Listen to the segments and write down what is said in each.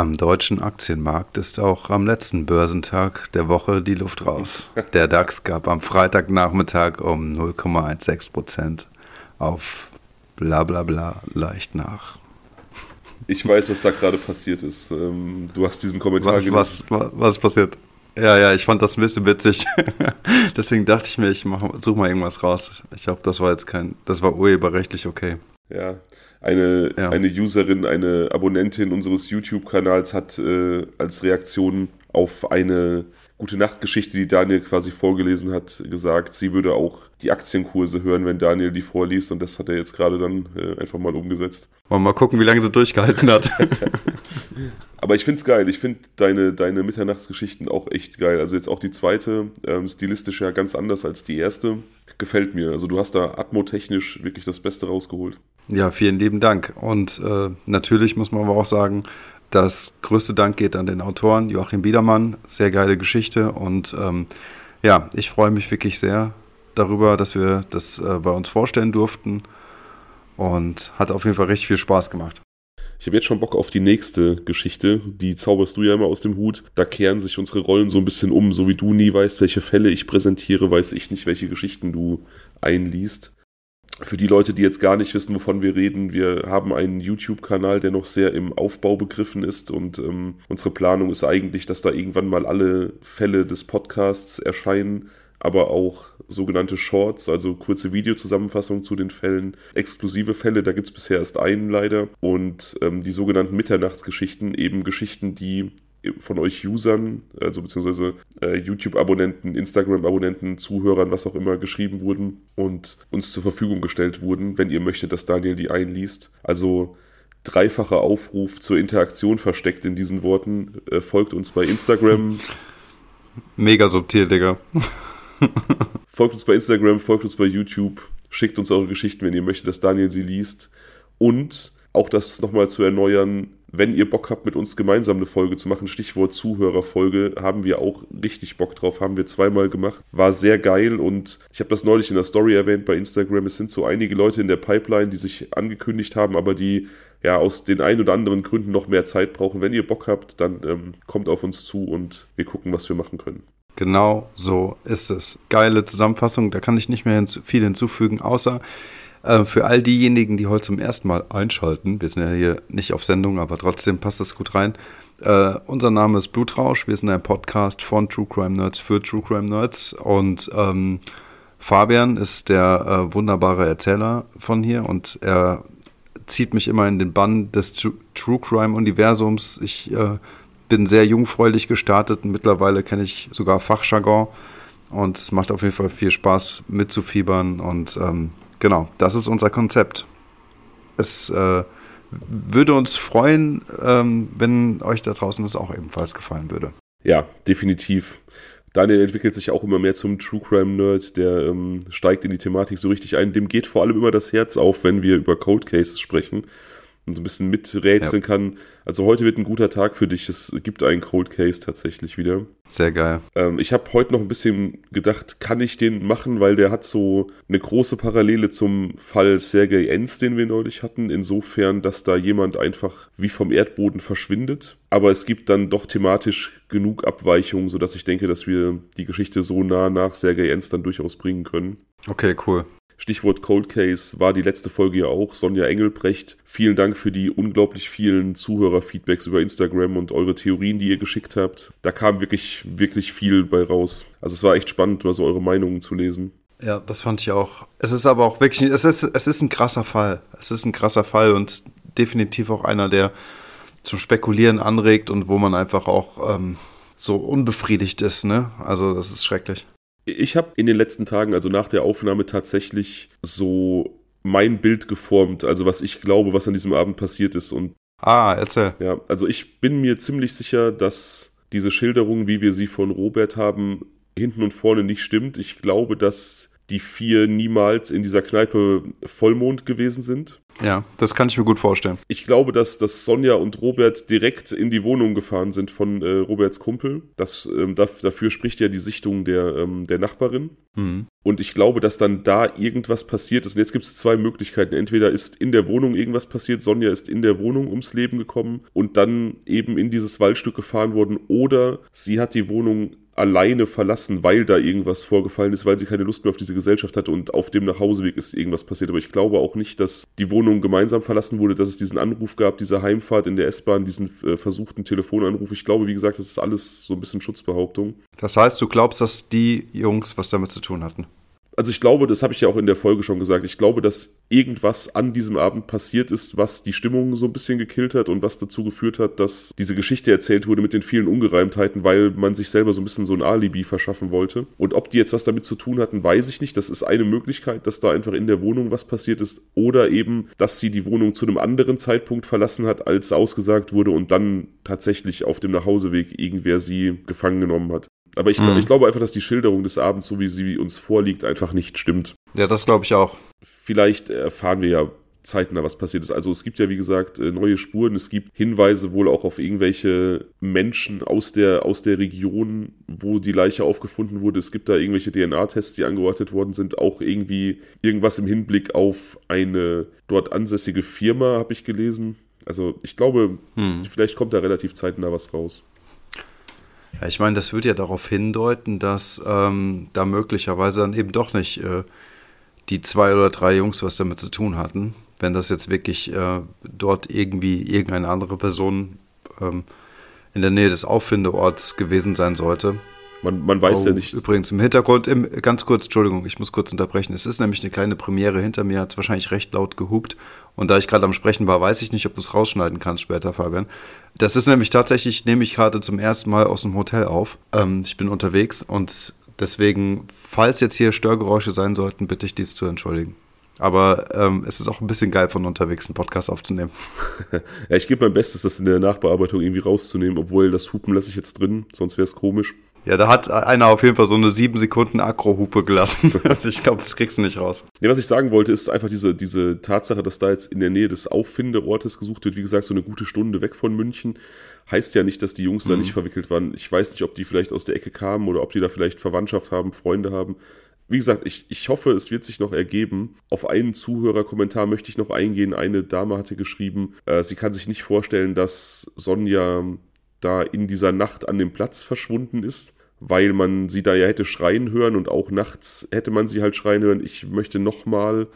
Am deutschen Aktienmarkt ist auch am letzten Börsentag der Woche die Luft raus. Der DAX gab am Freitagnachmittag um 0,16 Prozent auf bla bla bla leicht nach. Ich weiß, was da gerade passiert ist. Ähm, du hast diesen Kommentar was, was, was passiert? Ja, ja, ich fand das ein bisschen witzig. Deswegen dachte ich mir, ich mach, such mal irgendwas raus. Ich glaube, das war jetzt kein, das war urheberrechtlich okay. Ja, eine, ja. eine Userin, eine Abonnentin unseres YouTube-Kanals hat äh, als Reaktion auf eine gute Nachtgeschichte, die Daniel quasi vorgelesen hat, gesagt, sie würde auch die Aktienkurse hören, wenn Daniel die vorliest und das hat er jetzt gerade dann äh, einfach mal umgesetzt. Wollen wir mal gucken, wie lange sie durchgehalten hat. Aber ich finde es geil. Ich finde deine, deine Mitternachtsgeschichten auch echt geil. Also jetzt auch die zweite, ähm, stilistisch ja ganz anders als die erste. Gefällt mir. Also du hast da atmotechnisch wirklich das Beste rausgeholt. Ja, vielen lieben Dank. Und äh, natürlich muss man aber auch sagen, das größte Dank geht an den Autoren Joachim Biedermann. Sehr geile Geschichte. Und ähm, ja, ich freue mich wirklich sehr darüber, dass wir das äh, bei uns vorstellen durften. Und hat auf jeden Fall richtig viel Spaß gemacht. Ich habe jetzt schon Bock auf die nächste Geschichte. Die zauberst du ja immer aus dem Hut. Da kehren sich unsere Rollen so ein bisschen um. So wie du nie weißt, welche Fälle ich präsentiere, weiß ich nicht, welche Geschichten du einliest. Für die Leute, die jetzt gar nicht wissen, wovon wir reden, wir haben einen YouTube-Kanal, der noch sehr im Aufbau begriffen ist und ähm, unsere Planung ist eigentlich, dass da irgendwann mal alle Fälle des Podcasts erscheinen aber auch sogenannte Shorts, also kurze Videozusammenfassungen zu den Fällen, exklusive Fälle, da gibt es bisher erst einen leider, und ähm, die sogenannten Mitternachtsgeschichten, eben Geschichten, die von euch Usern, also beziehungsweise äh, YouTube-Abonnenten, Instagram-Abonnenten, Zuhörern, was auch immer, geschrieben wurden und uns zur Verfügung gestellt wurden, wenn ihr möchtet, dass Daniel die einliest. Also dreifacher Aufruf zur Interaktion versteckt in diesen Worten. Äh, folgt uns bei Instagram. Mega subtil, Digga. folgt uns bei Instagram, folgt uns bei YouTube, schickt uns eure Geschichten, wenn ihr möchtet, dass Daniel sie liest. Und auch das nochmal zu erneuern, wenn ihr Bock habt, mit uns gemeinsam eine Folge zu machen, Stichwort Zuhörerfolge, haben wir auch richtig Bock drauf, haben wir zweimal gemacht. War sehr geil und ich habe das neulich in der Story erwähnt bei Instagram. Es sind so einige Leute in der Pipeline, die sich angekündigt haben, aber die ja aus den ein oder anderen Gründen noch mehr Zeit brauchen. Wenn ihr Bock habt, dann ähm, kommt auf uns zu und wir gucken, was wir machen können. Genau so ist es. Geile Zusammenfassung, da kann ich nicht mehr hinzu, viel hinzufügen, außer äh, für all diejenigen, die heute zum ersten Mal einschalten. Wir sind ja hier nicht auf Sendung, aber trotzdem passt das gut rein. Äh, unser Name ist Blutrausch. Wir sind ein Podcast von True Crime Nerds für True Crime Nerds und ähm, Fabian ist der äh, wunderbare Erzähler von hier und er zieht mich immer in den Bann des True Crime Universums. Ich äh, bin sehr jungfräulich gestartet und mittlerweile kenne ich sogar Fachjargon und es macht auf jeden Fall viel Spaß mitzufiebern und ähm, genau, das ist unser Konzept. Es äh, würde uns freuen, ähm, wenn euch da draußen das auch ebenfalls gefallen würde. Ja, definitiv. Daniel entwickelt sich auch immer mehr zum True Crime Nerd, der ähm, steigt in die Thematik so richtig ein. Dem geht vor allem immer das Herz auf, wenn wir über Cold Cases sprechen und so ein bisschen miträtseln ja. kann. Also heute wird ein guter Tag für dich. Es gibt einen Cold Case tatsächlich wieder. Sehr geil. Ähm, ich habe heute noch ein bisschen gedacht, kann ich den machen, weil der hat so eine große Parallele zum Fall Sergei Enz, den wir neulich hatten. Insofern, dass da jemand einfach wie vom Erdboden verschwindet. Aber es gibt dann doch thematisch genug Abweichungen, sodass ich denke, dass wir die Geschichte so nah nach Sergei Enz dann durchaus bringen können. Okay, cool. Stichwort Cold Case war die letzte Folge ja auch Sonja Engelbrecht. Vielen Dank für die unglaublich vielen Zuhörerfeedbacks über Instagram und eure Theorien, die ihr geschickt habt. Da kam wirklich, wirklich viel bei raus. Also es war echt spannend, mal so eure Meinungen zu lesen. Ja, das fand ich auch. Es ist aber auch wirklich, es ist, es ist ein krasser Fall. Es ist ein krasser Fall und definitiv auch einer, der zum Spekulieren anregt und wo man einfach auch ähm, so unbefriedigt ist, ne? Also das ist schrecklich. Ich habe in den letzten Tagen, also nach der Aufnahme, tatsächlich so mein Bild geformt, also was ich glaube, was an diesem Abend passiert ist. Und ah, erzähl. Ja, also ich bin mir ziemlich sicher, dass diese Schilderung, wie wir sie von Robert haben, hinten und vorne nicht stimmt. Ich glaube, dass die vier niemals in dieser Kneipe Vollmond gewesen sind. Ja, das kann ich mir gut vorstellen. Ich glaube, dass, dass Sonja und Robert direkt in die Wohnung gefahren sind von äh, Roberts Kumpel. Das, ähm, dafür spricht ja die Sichtung der, ähm, der Nachbarin. Mhm. Und ich glaube, dass dann da irgendwas passiert ist. Und jetzt gibt es zwei Möglichkeiten. Entweder ist in der Wohnung irgendwas passiert, Sonja ist in der Wohnung ums Leben gekommen und dann eben in dieses Waldstück gefahren worden, oder sie hat die Wohnung alleine verlassen, weil da irgendwas vorgefallen ist, weil sie keine Lust mehr auf diese Gesellschaft hatte und auf dem Nachhauseweg ist irgendwas passiert. Aber ich glaube auch nicht, dass die Wohnung gemeinsam verlassen wurde, dass es diesen Anruf gab, diese Heimfahrt in der S-Bahn, diesen äh, versuchten Telefonanruf. Ich glaube, wie gesagt, das ist alles so ein bisschen Schutzbehauptung. Das heißt, du glaubst, dass die Jungs was damit zu tun hatten? Also ich glaube, das habe ich ja auch in der Folge schon gesagt, ich glaube, dass irgendwas an diesem Abend passiert ist, was die Stimmung so ein bisschen gekillt hat und was dazu geführt hat, dass diese Geschichte erzählt wurde mit den vielen Ungereimtheiten, weil man sich selber so ein bisschen so ein Alibi verschaffen wollte. Und ob die jetzt was damit zu tun hatten, weiß ich nicht. Das ist eine Möglichkeit, dass da einfach in der Wohnung was passiert ist oder eben, dass sie die Wohnung zu einem anderen Zeitpunkt verlassen hat, als ausgesagt wurde und dann tatsächlich auf dem Nachhauseweg irgendwer sie gefangen genommen hat. Aber ich, mhm. ich glaube einfach, dass die Schilderung des Abends, so wie sie uns vorliegt, einfach nicht stimmt. Ja, das glaube ich auch. Vielleicht erfahren wir ja zeitnah, was passiert ist. Also es gibt ja, wie gesagt, äh, neue Spuren. Es gibt Hinweise wohl auch auf irgendwelche Menschen aus der, aus der Region, wo die Leiche aufgefunden wurde. Es gibt da irgendwelche DNA-Tests, die angeordnet worden sind. Auch irgendwie irgendwas im Hinblick auf eine dort ansässige Firma, habe ich gelesen. Also ich glaube, hm. vielleicht kommt da relativ zeitnah was raus. Ja, ich meine, das würde ja darauf hindeuten, dass ähm, da möglicherweise dann eben doch nicht äh, die zwei oder drei Jungs was damit zu tun hatten. Wenn das jetzt wirklich äh, dort irgendwie irgendeine andere Person ähm, in der Nähe des Auffindeorts gewesen sein sollte. Man, man weiß oh, ja nicht. Übrigens im Hintergrund, im, ganz kurz, Entschuldigung, ich muss kurz unterbrechen. Es ist nämlich eine kleine Premiere hinter mir, hat es wahrscheinlich recht laut gehupt. Und da ich gerade am Sprechen war, weiß ich nicht, ob du es rausschneiden kannst später, Fabian. Das ist nämlich tatsächlich, nehme ich gerade zum ersten Mal aus dem Hotel auf. Ähm, ich bin unterwegs und deswegen, falls jetzt hier Störgeräusche sein sollten, bitte ich dies zu entschuldigen. Aber ähm, es ist auch ein bisschen geil, von unterwegs einen Podcast aufzunehmen. ja, ich gebe mein Bestes, das in der Nachbearbeitung irgendwie rauszunehmen, obwohl das Hupen lasse ich jetzt drin, sonst wäre es komisch. Ja, da hat einer auf jeden Fall so eine sieben Sekunden Akro-Hupe gelassen. also ich glaube, das kriegst du nicht raus. Nee, was ich sagen wollte, ist einfach diese, diese Tatsache, dass da jetzt in der Nähe des Auffindeortes gesucht wird. Wie gesagt, so eine gute Stunde weg von München. Heißt ja nicht, dass die Jungs mhm. da nicht verwickelt waren. Ich weiß nicht, ob die vielleicht aus der Ecke kamen oder ob die da vielleicht Verwandtschaft haben, Freunde haben. Wie gesagt, ich, ich hoffe, es wird sich noch ergeben. Auf einen Zuhörerkommentar möchte ich noch eingehen. Eine Dame hatte geschrieben, äh, sie kann sich nicht vorstellen, dass Sonja da in dieser Nacht an dem Platz verschwunden ist, weil man sie da ja hätte schreien hören und auch nachts hätte man sie halt schreien hören. Ich möchte nochmal.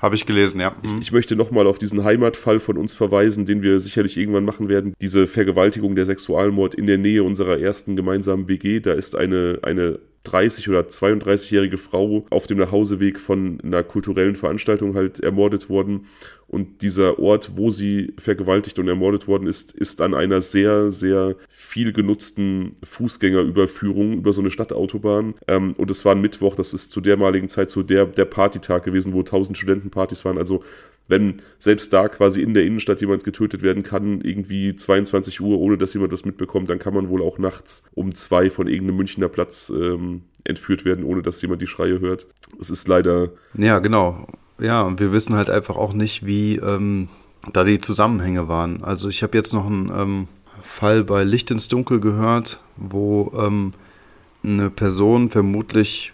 Habe ich gelesen, ja. Ich, mhm. ich möchte nochmal auf diesen Heimatfall von uns verweisen, den wir sicherlich irgendwann machen werden. Diese Vergewaltigung, der Sexualmord in der Nähe unserer ersten gemeinsamen WG. Da ist eine, eine 30 oder 32-jährige Frau auf dem Nachhauseweg von einer kulturellen Veranstaltung halt ermordet worden. Und dieser Ort, wo sie vergewaltigt und ermordet worden ist, ist an einer sehr, sehr viel genutzten Fußgängerüberführung über so eine Stadtautobahn. Ähm, und es war ein Mittwoch, das ist zu dermaligen Zeit so der, der Partytag gewesen, wo tausend Studentenpartys waren. Also wenn selbst da quasi in der Innenstadt jemand getötet werden kann, irgendwie 22 Uhr, ohne dass jemand das mitbekommt, dann kann man wohl auch nachts um zwei von irgendeinem Münchner Platz ähm, entführt werden, ohne dass jemand die Schreie hört. Es ist leider. Ja, genau. Ja, und wir wissen halt einfach auch nicht, wie ähm, da die Zusammenhänge waren. Also ich habe jetzt noch einen ähm, Fall bei Licht ins Dunkel gehört, wo ähm, eine Person vermutlich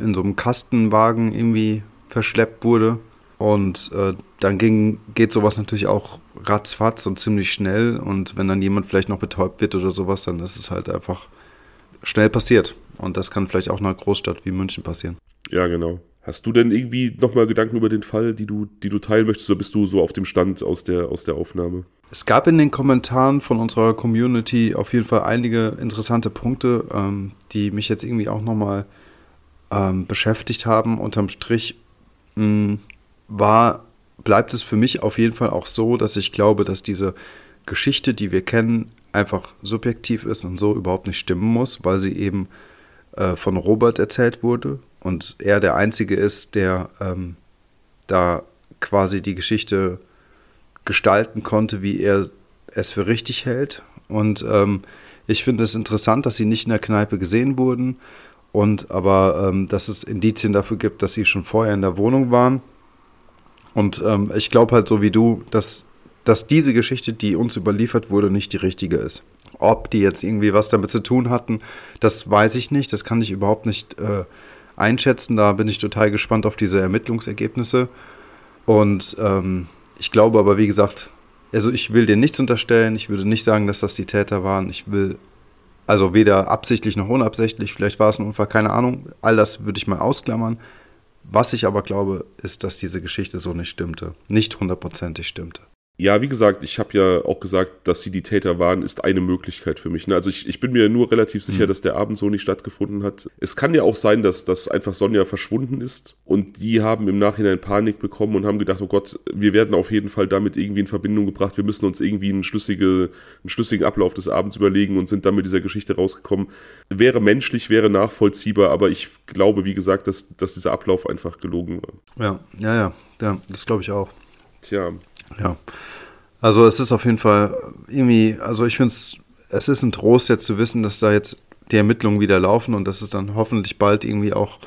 in so einem Kastenwagen irgendwie verschleppt wurde und äh, dann ging, geht sowas natürlich auch ratzfatz und ziemlich schnell. Und wenn dann jemand vielleicht noch betäubt wird oder sowas, dann ist es halt einfach schnell passiert. Und das kann vielleicht auch in einer Großstadt wie München passieren. Ja, genau. Hast du denn irgendwie nochmal Gedanken über den Fall, die du, die du teilen möchtest, oder bist du so auf dem Stand aus der, aus der Aufnahme? Es gab in den Kommentaren von unserer Community auf jeden Fall einige interessante Punkte, ähm, die mich jetzt irgendwie auch nochmal ähm, beschäftigt haben. Unterm Strich mh, hm, war, bleibt es für mich auf jeden Fall auch so, dass ich glaube, dass diese Geschichte, die wir kennen, einfach subjektiv ist und so überhaupt nicht stimmen muss, weil sie eben äh, von Robert erzählt wurde und er der Einzige ist, der ähm, da quasi die Geschichte gestalten konnte, wie er es für richtig hält. Und ähm, ich finde es interessant, dass sie nicht in der Kneipe gesehen wurden und aber, ähm, dass es Indizien dafür gibt, dass sie schon vorher in der Wohnung waren. Und ähm, ich glaube halt so wie du, dass, dass diese Geschichte, die uns überliefert wurde, nicht die richtige ist. Ob die jetzt irgendwie was damit zu tun hatten, das weiß ich nicht. Das kann ich überhaupt nicht äh, einschätzen. Da bin ich total gespannt auf diese Ermittlungsergebnisse. Und ähm, ich glaube aber, wie gesagt, also ich will dir nichts unterstellen. Ich würde nicht sagen, dass das die Täter waren. Ich will also weder absichtlich noch unabsichtlich. Vielleicht war es ein Unfall, keine Ahnung. All das würde ich mal ausklammern. Was ich aber glaube, ist, dass diese Geschichte so nicht stimmte. Nicht hundertprozentig stimmte. Ja, wie gesagt, ich habe ja auch gesagt, dass sie die Täter waren, ist eine Möglichkeit für mich. Ne? Also ich, ich bin mir nur relativ sicher, mhm. dass der Abend so nicht stattgefunden hat. Es kann ja auch sein, dass, dass einfach Sonja verschwunden ist und die haben im Nachhinein Panik bekommen und haben gedacht, oh Gott, wir werden auf jeden Fall damit irgendwie in Verbindung gebracht, wir müssen uns irgendwie einen, schlüssige, einen schlüssigen Ablauf des Abends überlegen und sind dann mit dieser Geschichte rausgekommen. Wäre menschlich, wäre nachvollziehbar, aber ich glaube, wie gesagt, dass, dass dieser Ablauf einfach gelogen war. Ja, ja, ja, ja das glaube ich auch. Tja. Ja. Also es ist auf jeden Fall irgendwie, also ich finde es, es ist ein Trost jetzt zu wissen, dass da jetzt die Ermittlungen wieder laufen und dass es dann hoffentlich bald irgendwie auch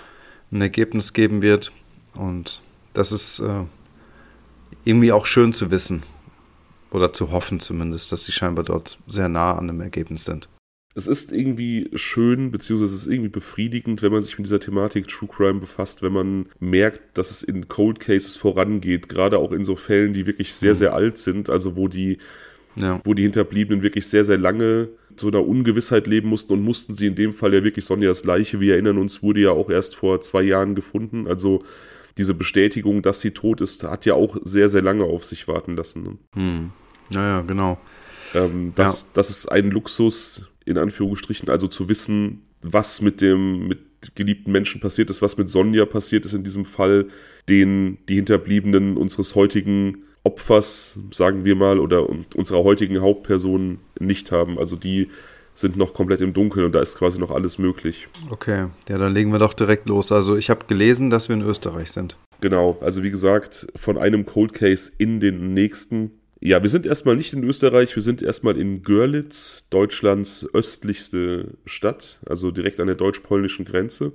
ein Ergebnis geben wird. Und das ist äh, irgendwie auch schön zu wissen oder zu hoffen zumindest, dass sie scheinbar dort sehr nah an dem Ergebnis sind es ist irgendwie schön, beziehungsweise es ist irgendwie befriedigend, wenn man sich mit dieser Thematik True Crime befasst, wenn man merkt, dass es in Cold Cases vorangeht, gerade auch in so Fällen, die wirklich sehr, mhm. sehr alt sind, also wo die, ja. wo die Hinterbliebenen wirklich sehr, sehr lange so einer Ungewissheit leben mussten und mussten sie in dem Fall ja wirklich Sonjas Leiche, wir erinnern uns, wurde ja auch erst vor zwei Jahren gefunden, also diese Bestätigung, dass sie tot ist, hat ja auch sehr, sehr lange auf sich warten lassen. Ne? Hm. Naja, genau. Ähm, das, ja. das ist ein Luxus, in Anführungsstrichen, also zu wissen, was mit dem, mit geliebten Menschen passiert ist, was mit Sonja passiert ist in diesem Fall, den die Hinterbliebenen unseres heutigen Opfers, sagen wir mal, oder unserer heutigen Hauptperson nicht haben. Also die sind noch komplett im Dunkeln und da ist quasi noch alles möglich. Okay, ja, dann legen wir doch direkt los. Also ich habe gelesen, dass wir in Österreich sind. Genau, also wie gesagt, von einem Cold Case in den nächsten ja, wir sind erstmal nicht in Österreich, wir sind erstmal in Görlitz, Deutschlands östlichste Stadt, also direkt an der deutsch-polnischen Grenze.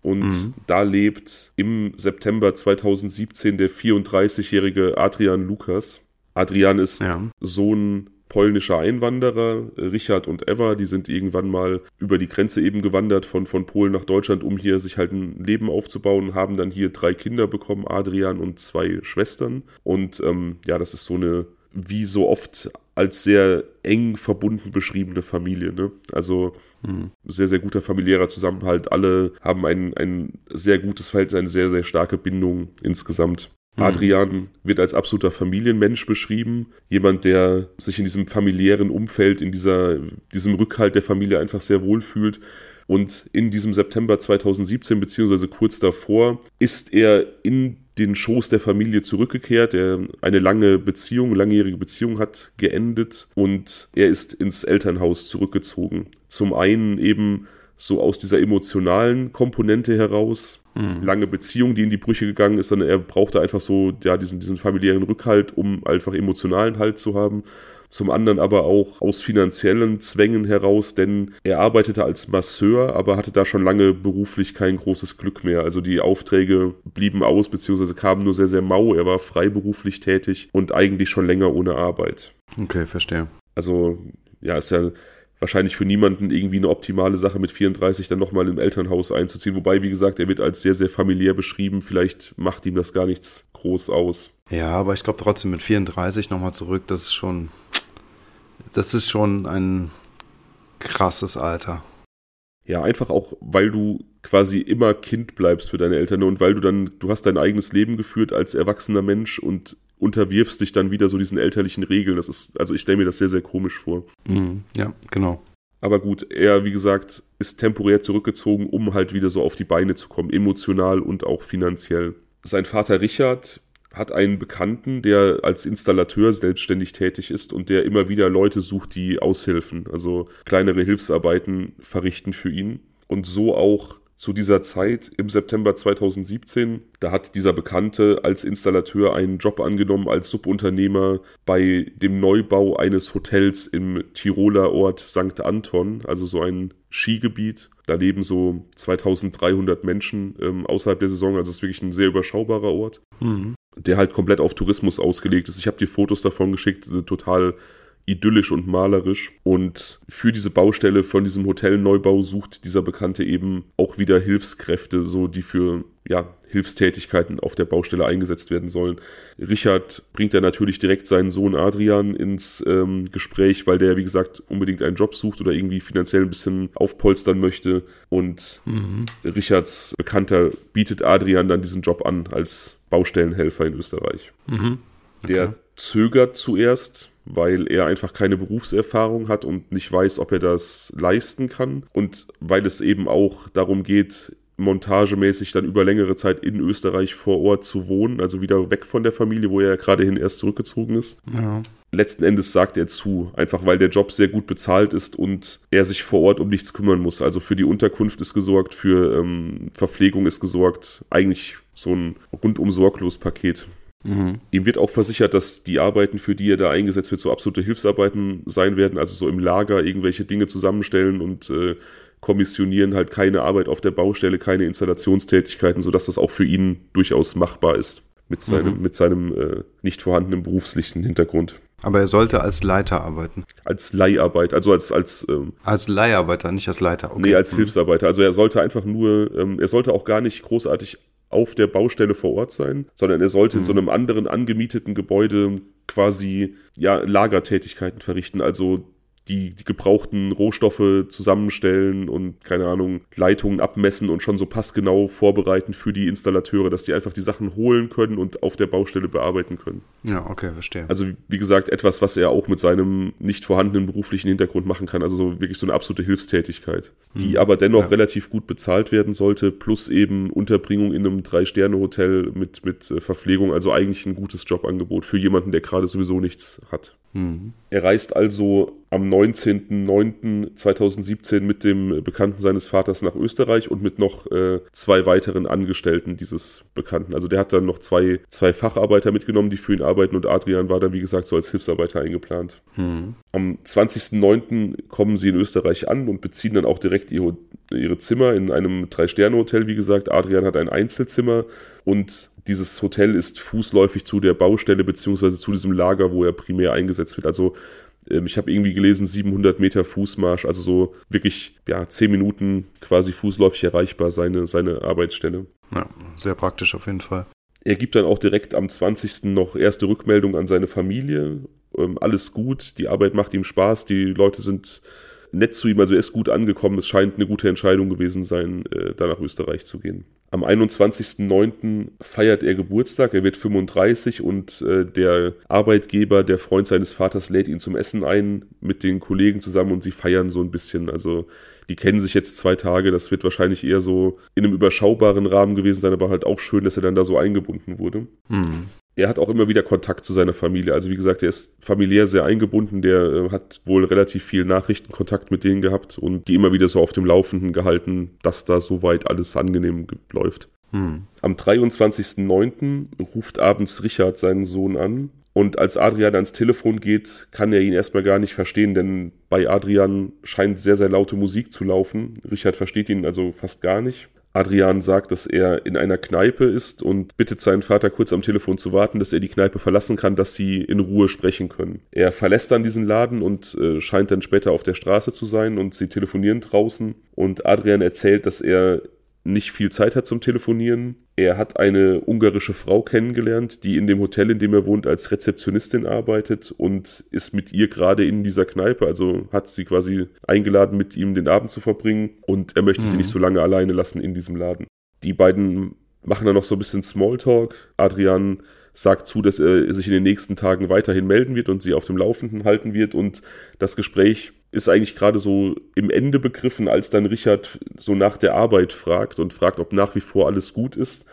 Und mhm. da lebt im September 2017 der 34-jährige Adrian Lukas. Adrian ist ja. Sohn polnischer Einwanderer, Richard und Eva, die sind irgendwann mal über die Grenze eben gewandert von, von Polen nach Deutschland, um hier sich halt ein Leben aufzubauen, haben dann hier drei Kinder bekommen, Adrian und zwei Schwestern. Und ähm, ja, das ist so eine wie so oft als sehr eng verbunden beschriebene Familie. Ne? Also mhm. sehr, sehr guter familiärer Zusammenhalt. Alle haben ein, ein sehr gutes Verhältnis, eine sehr, sehr starke Bindung insgesamt. Mhm. Adrian wird als absoluter Familienmensch beschrieben. Jemand, der sich in diesem familiären Umfeld, in dieser, diesem Rückhalt der Familie einfach sehr wohl fühlt. Und in diesem September 2017, beziehungsweise kurz davor, ist er in den Schoß der Familie zurückgekehrt. Er eine lange Beziehung, langjährige Beziehung hat geendet und er ist ins Elternhaus zurückgezogen. Zum einen eben so aus dieser emotionalen Komponente heraus. Mhm. Lange Beziehung, die in die Brüche gegangen ist, sondern er brauchte einfach so ja, diesen, diesen familiären Rückhalt, um einfach emotionalen Halt zu haben zum anderen aber auch aus finanziellen Zwängen heraus, denn er arbeitete als Masseur, aber hatte da schon lange beruflich kein großes Glück mehr. Also die Aufträge blieben aus, beziehungsweise kamen nur sehr, sehr mau. Er war freiberuflich tätig und eigentlich schon länger ohne Arbeit. Okay, verstehe. Also, ja, ist ja wahrscheinlich für niemanden irgendwie eine optimale Sache mit 34 dann nochmal im Elternhaus einzuziehen. Wobei, wie gesagt, er wird als sehr, sehr familiär beschrieben. Vielleicht macht ihm das gar nichts groß aus. Ja, aber ich glaube trotzdem mit 34 nochmal zurück, das ist schon das ist schon ein krasses Alter. Ja, einfach auch, weil du quasi immer Kind bleibst für deine Eltern und weil du dann, du hast dein eigenes Leben geführt als erwachsener Mensch und unterwirfst dich dann wieder so diesen elterlichen Regeln. Das ist, also ich stelle mir das sehr, sehr komisch vor. Mhm, ja, genau. Aber gut, er, wie gesagt, ist temporär zurückgezogen, um halt wieder so auf die Beine zu kommen, emotional und auch finanziell. Sein Vater Richard hat einen Bekannten, der als Installateur selbstständig tätig ist und der immer wieder Leute sucht, die aushelfen, also kleinere Hilfsarbeiten verrichten für ihn. Und so auch zu dieser Zeit im September 2017. Da hat dieser Bekannte als Installateur einen Job angenommen als Subunternehmer bei dem Neubau eines Hotels im Tiroler Ort St. Anton, also so ein Skigebiet. Da leben so 2300 Menschen ähm, außerhalb der Saison, also es ist wirklich ein sehr überschaubarer Ort, mhm. Der halt komplett auf Tourismus ausgelegt ist. Ich habe die Fotos davon geschickt, total idyllisch und malerisch. Und für diese Baustelle von diesem Hotelneubau sucht dieser Bekannte eben auch wieder Hilfskräfte, so die für ja, Hilfstätigkeiten auf der Baustelle eingesetzt werden sollen. Richard bringt ja natürlich direkt seinen Sohn Adrian ins ähm, Gespräch, weil der, wie gesagt, unbedingt einen Job sucht oder irgendwie finanziell ein bisschen aufpolstern möchte. Und mhm. Richards Bekannter bietet Adrian dann diesen Job an als Baustellenhelfer in Österreich. Mhm. Okay. Der zögert zuerst, weil er einfach keine Berufserfahrung hat und nicht weiß, ob er das leisten kann. Und weil es eben auch darum geht, montagemäßig dann über längere Zeit in Österreich vor Ort zu wohnen, also wieder weg von der Familie, wo er ja gerade hin erst zurückgezogen ist. Ja. Letzten Endes sagt er zu, einfach weil der Job sehr gut bezahlt ist und er sich vor Ort um nichts kümmern muss. Also für die Unterkunft ist gesorgt, für ähm, Verpflegung ist gesorgt, eigentlich so ein rundum sorglos Paket. Mhm. Ihm wird auch versichert, dass die Arbeiten, für die er da eingesetzt wird, so absolute Hilfsarbeiten sein werden, also so im Lager irgendwelche Dinge zusammenstellen und äh, kommissionieren halt keine Arbeit auf der Baustelle, keine Installationstätigkeiten, sodass das auch für ihn durchaus machbar ist mit seinem, mhm. mit seinem äh, nicht vorhandenen beruflichen Hintergrund. Aber er sollte als Leiter arbeiten. Als Leiharbeit, also als als ähm, als Leiharbeiter, nicht als Leiter. Okay. Nee, als mhm. Hilfsarbeiter. Also er sollte einfach nur, ähm, er sollte auch gar nicht großartig auf der Baustelle vor Ort sein, sondern er sollte mhm. in so einem anderen angemieteten Gebäude quasi ja Lagertätigkeiten verrichten, also die, die gebrauchten Rohstoffe zusammenstellen und, keine Ahnung, Leitungen abmessen und schon so passgenau vorbereiten für die Installateure, dass die einfach die Sachen holen können und auf der Baustelle bearbeiten können. Ja, okay, verstehe. Also, wie gesagt, etwas, was er auch mit seinem nicht vorhandenen beruflichen Hintergrund machen kann. Also so wirklich so eine absolute Hilfstätigkeit, die hm. aber dennoch ja. relativ gut bezahlt werden sollte, plus eben Unterbringung in einem Drei-Sterne-Hotel mit, mit äh, Verpflegung. Also eigentlich ein gutes Jobangebot für jemanden, der gerade sowieso nichts hat. Mhm. Er reist also am 19.09.2017 mit dem Bekannten seines Vaters nach Österreich und mit noch äh, zwei weiteren Angestellten dieses Bekannten. Also der hat dann noch zwei, zwei Facharbeiter mitgenommen, die für ihn arbeiten und Adrian war dann, wie gesagt, so als Hilfsarbeiter eingeplant. Mhm. Am 20.09. kommen sie in Österreich an und beziehen dann auch direkt ihre, ihre Zimmer in einem Drei-Sterne-Hotel. Wie gesagt, Adrian hat ein Einzelzimmer und dieses Hotel ist fußläufig zu der Baustelle beziehungsweise zu diesem Lager, wo er primär eingesetzt wird. Also ich habe irgendwie gelesen 700 Meter Fußmarsch, also so wirklich ja 10 Minuten quasi fußläufig erreichbar seine, seine Arbeitsstelle. Ja, sehr praktisch auf jeden Fall. Er gibt dann auch direkt am 20. noch erste Rückmeldung an seine Familie. Ähm, alles gut, die Arbeit macht ihm Spaß, die Leute sind nett zu ihm, also er ist gut angekommen. Es scheint eine gute Entscheidung gewesen sein, äh, da nach Österreich zu gehen. Am 21.09. feiert er Geburtstag, er wird 35 und äh, der Arbeitgeber, der Freund seines Vaters, lädt ihn zum Essen ein mit den Kollegen zusammen und sie feiern so ein bisschen. Also die kennen sich jetzt zwei Tage, das wird wahrscheinlich eher so in einem überschaubaren Rahmen gewesen sein, aber halt auch schön, dass er dann da so eingebunden wurde. Mhm er hat auch immer wieder Kontakt zu seiner Familie. Also wie gesagt, er ist familiär sehr eingebunden, der äh, hat wohl relativ viel Nachrichtenkontakt mit denen gehabt und die immer wieder so auf dem Laufenden gehalten, dass da soweit alles angenehm läuft. Hm. Am 23.09. ruft abends Richard seinen Sohn an und als Adrian ans Telefon geht, kann er ihn erstmal gar nicht verstehen, denn bei Adrian scheint sehr, sehr laute Musik zu laufen. Richard versteht ihn also fast gar nicht. Adrian sagt, dass er in einer Kneipe ist und bittet seinen Vater kurz am Telefon zu warten, dass er die Kneipe verlassen kann, dass sie in Ruhe sprechen können. Er verlässt dann diesen Laden und äh, scheint dann später auf der Straße zu sein und sie telefonieren draußen und Adrian erzählt, dass er nicht viel Zeit hat zum Telefonieren. Er hat eine ungarische Frau kennengelernt, die in dem Hotel, in dem er wohnt, als Rezeptionistin arbeitet und ist mit ihr gerade in dieser Kneipe, also hat sie quasi eingeladen, mit ihm den Abend zu verbringen und er möchte mhm. sie nicht so lange alleine lassen in diesem Laden. Die beiden machen dann noch so ein bisschen Smalltalk. Adrian sagt zu, dass er sich in den nächsten Tagen weiterhin melden wird und sie auf dem Laufenden halten wird und das Gespräch ist eigentlich gerade so im Ende begriffen, als dann Richard so nach der Arbeit fragt und fragt, ob nach wie vor alles gut ist.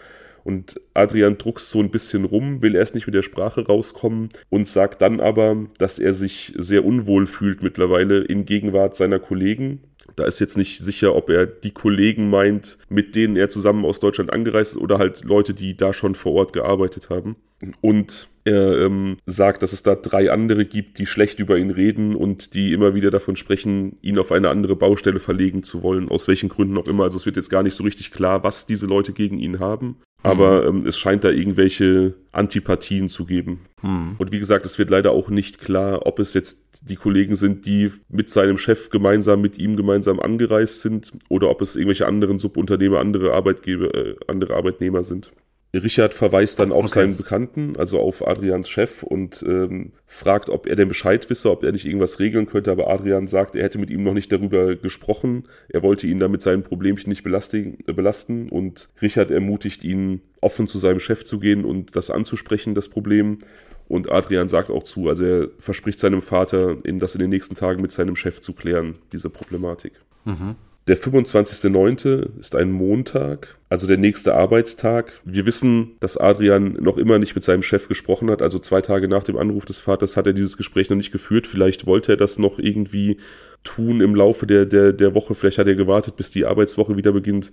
Und Adrian druckst so ein bisschen rum, will erst nicht mit der Sprache rauskommen und sagt dann aber, dass er sich sehr unwohl fühlt mittlerweile in Gegenwart seiner Kollegen Da ist jetzt nicht sicher, ob er die Kollegen meint, mit denen er zusammen aus Deutschland angereist ist oder halt Leute, die da schon vor Ort gearbeitet haben. Und er ähm, sagt, dass es da drei andere gibt, die schlecht über ihn reden und die immer wieder davon sprechen, ihn auf eine andere Baustelle verlegen zu wollen, aus welchen Gründen auch immer. Also es wird jetzt gar nicht so richtig klar, was diese Leute gegen ihn haben. Aber ähm, es scheint da irgendwelche Antipathien zu geben. Mhm. Und wie gesagt, es wird leider auch nicht klar, ob es jetzt die Kollegen sind, die mit seinem Chef gemeinsam, mit ihm gemeinsam angereist sind oder ob es irgendwelche anderen Subunternehmer, andere Arbeitgeber, äh, andere Arbeitnehmer sind. Richard verweist dann auf okay. seinen Bekannten, also auf Adrians Chef und ähm, fragt, ob er denn Bescheid wisse, ob er nicht irgendwas regeln könnte. Aber Adrian sagt, er hätte mit ihm noch nicht darüber gesprochen. Er wollte ihn damit seinen Problemchen nicht äh, belasten und Richard ermutigt ihn, offen zu seinem Chef zu gehen und das anzusprechen, das Problem. Und Adrian sagt auch zu, also er verspricht seinem Vater, das in den nächsten Tagen mit seinem Chef zu klären, diese Problematik. Mhm. Der 25.09. ist ein Montag, also der nächste Arbeitstag. Wir wissen, dass Adrian noch immer nicht mit seinem Chef gesprochen hat. Also zwei Tage nach dem Anruf des Vaters hat er dieses Gespräch noch nicht geführt. Vielleicht wollte er das noch irgendwie tun im Laufe der, der, der Woche. Vielleicht hat er gewartet, bis die Arbeitswoche wieder beginnt.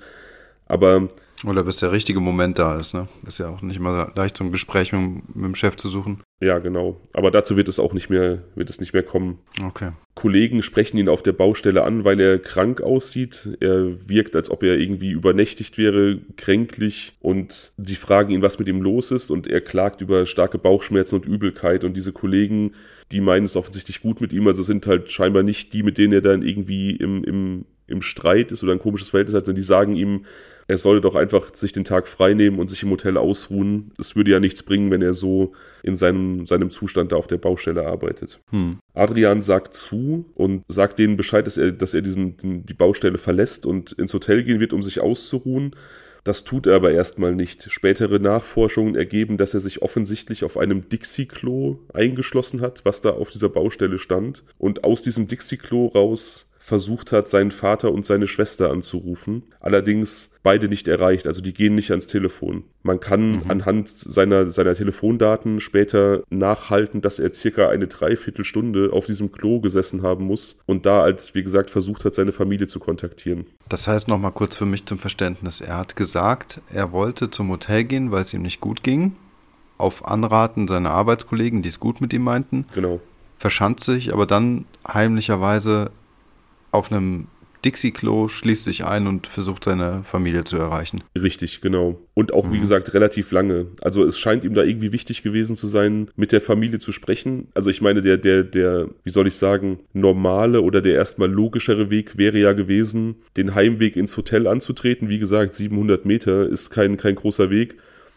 Aber oder bis der richtige Moment da ist, ne? Ist ja auch nicht immer leicht, so ein Gespräch mit, mit, dem Chef zu suchen. Ja, genau. Aber dazu wird es auch nicht mehr, wird es nicht mehr kommen. Okay. Kollegen sprechen ihn auf der Baustelle an, weil er krank aussieht. Er wirkt, als ob er irgendwie übernächtigt wäre, kränklich. Und sie fragen ihn, was mit ihm los ist. Und er klagt über starke Bauchschmerzen und Übelkeit. Und diese Kollegen, die meinen es offensichtlich gut mit ihm. Also sind halt scheinbar nicht die, mit denen er dann irgendwie im, im, im Streit ist oder ein komisches Verhältnis hat, sondern die sagen ihm, er solle doch einfach sich den Tag frei nehmen und sich im Hotel ausruhen. Es würde ja nichts bringen, wenn er so in seinem, seinem Zustand da auf der Baustelle arbeitet. Hm. Adrian sagt zu und sagt denen Bescheid, dass er, dass er diesen, die Baustelle verlässt und ins Hotel gehen wird, um sich auszuruhen. Das tut er aber erstmal nicht. Spätere Nachforschungen ergeben, dass er sich offensichtlich auf einem Dixie-Klo eingeschlossen hat, was da auf dieser Baustelle stand. Und aus diesem Dixie-Klo raus versucht hat, seinen Vater und seine Schwester anzurufen. Allerdings beide nicht erreicht, also die gehen nicht ans Telefon. Man kann mhm. anhand seiner, seiner Telefondaten später nachhalten, dass er circa eine Dreiviertelstunde auf diesem Klo gesessen haben muss und da, als wie gesagt, versucht hat, seine Familie zu kontaktieren. Das heißt nochmal kurz für mich zum Verständnis. Er hat gesagt, er wollte zum Hotel gehen, weil es ihm nicht gut ging. Auf Anraten seiner Arbeitskollegen, die es gut mit ihm meinten. Genau. Verschanzt sich, aber dann heimlicherweise auf einem Dixie-Klo, schließt sich ein und versucht seine Familie zu erreichen. Richtig, genau. Und auch, mhm. wie gesagt, relativ lange. Also es scheint ihm da irgendwie wichtig gewesen zu sein, mit der Familie zu sprechen. Also ich meine, der, der, der, wie soll ich sagen, normale oder der erstmal logischere Weg wäre ja gewesen, den Heimweg ins Hotel anzutreten. Wie gesagt, 700 Meter ist kein, kein großer Weg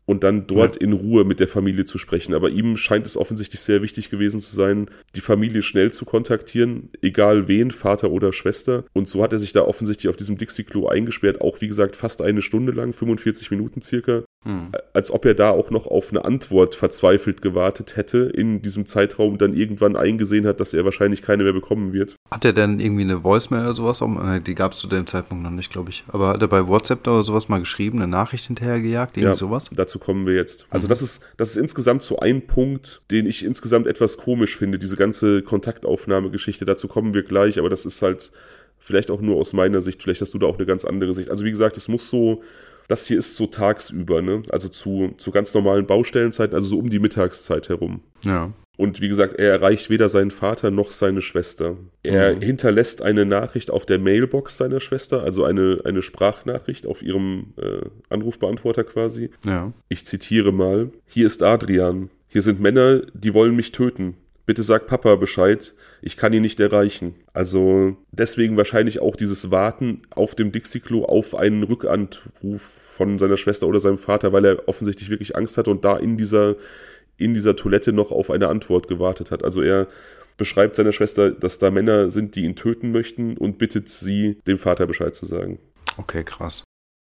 und dann dort ja. in Ruhe mit der Familie zu sprechen. Aber ihm scheint es offensichtlich sehr wichtig gewesen zu sein, die Familie schnell zu kontaktieren, egal wen, Vater oder Schwester. Und so hat er sich da offensichtlich auf diesem Dixie-Klo eingesperrt, auch wie gesagt fast eine Stunde lang, 45 Minuten circa. Hm. Als ob er da auch noch auf eine Antwort verzweifelt gewartet hätte, in diesem Zeitraum dann irgendwann eingesehen hat, dass er wahrscheinlich keine mehr bekommen wird. Hat er denn irgendwie eine Voicemail oder sowas? Äh, die gab es zu dem Zeitpunkt noch nicht, glaube ich. Aber hat er bei WhatsApp oder sowas mal geschrieben, eine Nachricht hinterhergejagt, irgendwie ja, sowas? Dazu kommen wir jetzt. Also mhm. das ist, das ist insgesamt so ein Punkt, den ich insgesamt etwas komisch finde, diese ganze Kontaktaufnahmegeschichte. Dazu kommen wir gleich, aber das ist halt vielleicht auch nur aus meiner Sicht, vielleicht hast du da auch eine ganz andere Sicht. Also wie gesagt, es muss so das hier ist so tagsüber, ne? Also zu, zu ganz normalen Baustellenzeiten, also so um die Mittagszeit herum. Ja. Und wie gesagt, er erreicht weder seinen Vater noch seine Schwester. Er mhm. hinterlässt eine Nachricht auf der Mailbox seiner Schwester, also eine, eine Sprachnachricht auf ihrem äh, Anrufbeantworter quasi. Ja. Ich zitiere mal: Hier ist Adrian. Hier sind Männer, die wollen mich töten. Bitte sag Papa Bescheid, ich kann ihn nicht erreichen. Also deswegen wahrscheinlich auch dieses Warten auf dem Dixie-Klo auf einen Rückanruf von seiner Schwester oder seinem Vater, weil er offensichtlich wirklich Angst hatte und da in dieser, in dieser Toilette noch auf eine Antwort gewartet hat. Also er beschreibt seiner Schwester, dass da Männer sind, die ihn töten möchten und bittet sie, dem Vater Bescheid zu sagen. Okay, krass.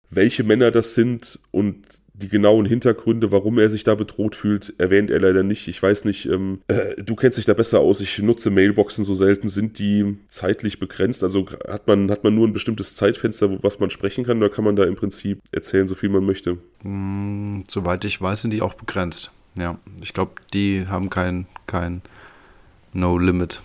Welche Männer das sind und die genauen Hintergründe, warum er sich da bedroht fühlt, erwähnt er leider nicht. Ich weiß nicht, ähm, äh, du kennst dich da besser aus. Ich nutze Mailboxen so selten. Sind die zeitlich begrenzt? Also hat man, hat man nur ein bestimmtes Zeitfenster, was man sprechen kann, oder kann man da im Prinzip erzählen, so viel man möchte? Mm, soweit ich weiß, sind die auch begrenzt. Ja, ich glaube, die haben kein, kein No Limit.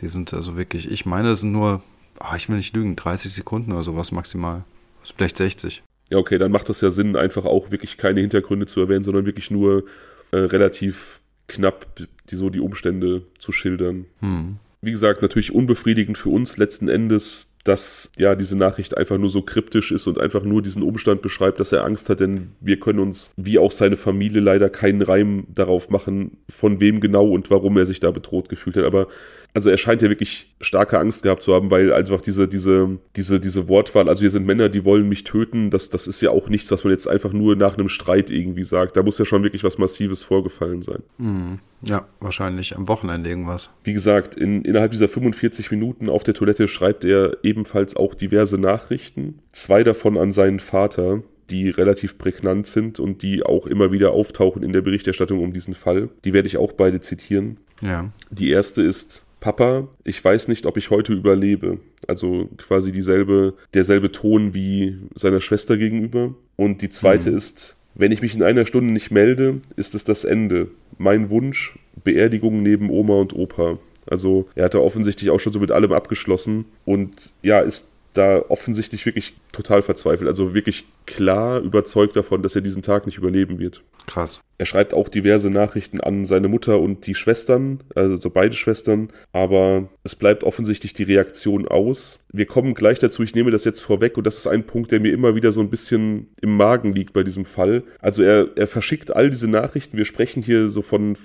Die sind also wirklich, ich meine, es sind nur ah, ich will nicht lügen, 30 Sekunden oder sowas maximal. Vielleicht 60. Ja, okay, dann macht das ja Sinn, einfach auch wirklich keine Hintergründe zu erwähnen, sondern wirklich nur äh, relativ knapp die, so die Umstände zu schildern. Hm. Wie gesagt, natürlich unbefriedigend für uns letzten Endes, dass ja diese Nachricht einfach nur so kryptisch ist und einfach nur diesen Umstand beschreibt, dass er Angst hat, denn wir können uns, wie auch seine Familie, leider keinen Reim darauf machen, von wem genau und warum er sich da bedroht gefühlt hat. Aber also er scheint ja wirklich starke Angst gehabt zu haben, weil einfach diese, diese, diese, diese Wortwahl, also wir sind Männer, die wollen mich töten, das, das ist ja auch nichts, was man jetzt einfach nur nach einem Streit irgendwie sagt. Da muss ja schon wirklich was Massives vorgefallen sein. Mhm. Ja, wahrscheinlich am Wochenende irgendwas. Wie gesagt, in, innerhalb dieser 45 Minuten auf der Toilette schreibt er ebenfalls auch diverse Nachrichten. Zwei davon an seinen Vater, die relativ prägnant sind und die auch immer wieder auftauchen in der Berichterstattung um diesen Fall. Die werde ich auch beide zitieren. Ja. Die erste ist, Papa, ich weiß nicht, ob ich heute überlebe. Also quasi dieselbe, derselbe Ton wie seiner Schwester gegenüber. Und die zweite mhm. ist, wenn ich mich in einer Stunde nicht melde, ist es das Ende. Mein Wunsch, Beerdigung neben Oma und Opa. Also er hatte offensichtlich auch schon so mit allem abgeschlossen und ja, ist da offensichtlich wirklich total verzweifelt. Also wirklich klar überzeugt davon, dass er diesen Tag nicht überleben wird. Krass. Er schreibt auch diverse Nachrichten an seine Mutter und die Schwestern, also beide Schwestern, aber es bleibt offensichtlich die Reaktion aus. Wir kommen gleich dazu, ich nehme das jetzt vorweg und das ist ein Punkt, der mir immer wieder so ein bisschen im Magen liegt bei diesem Fall. Also er, er verschickt all diese Nachrichten, wir sprechen hier so von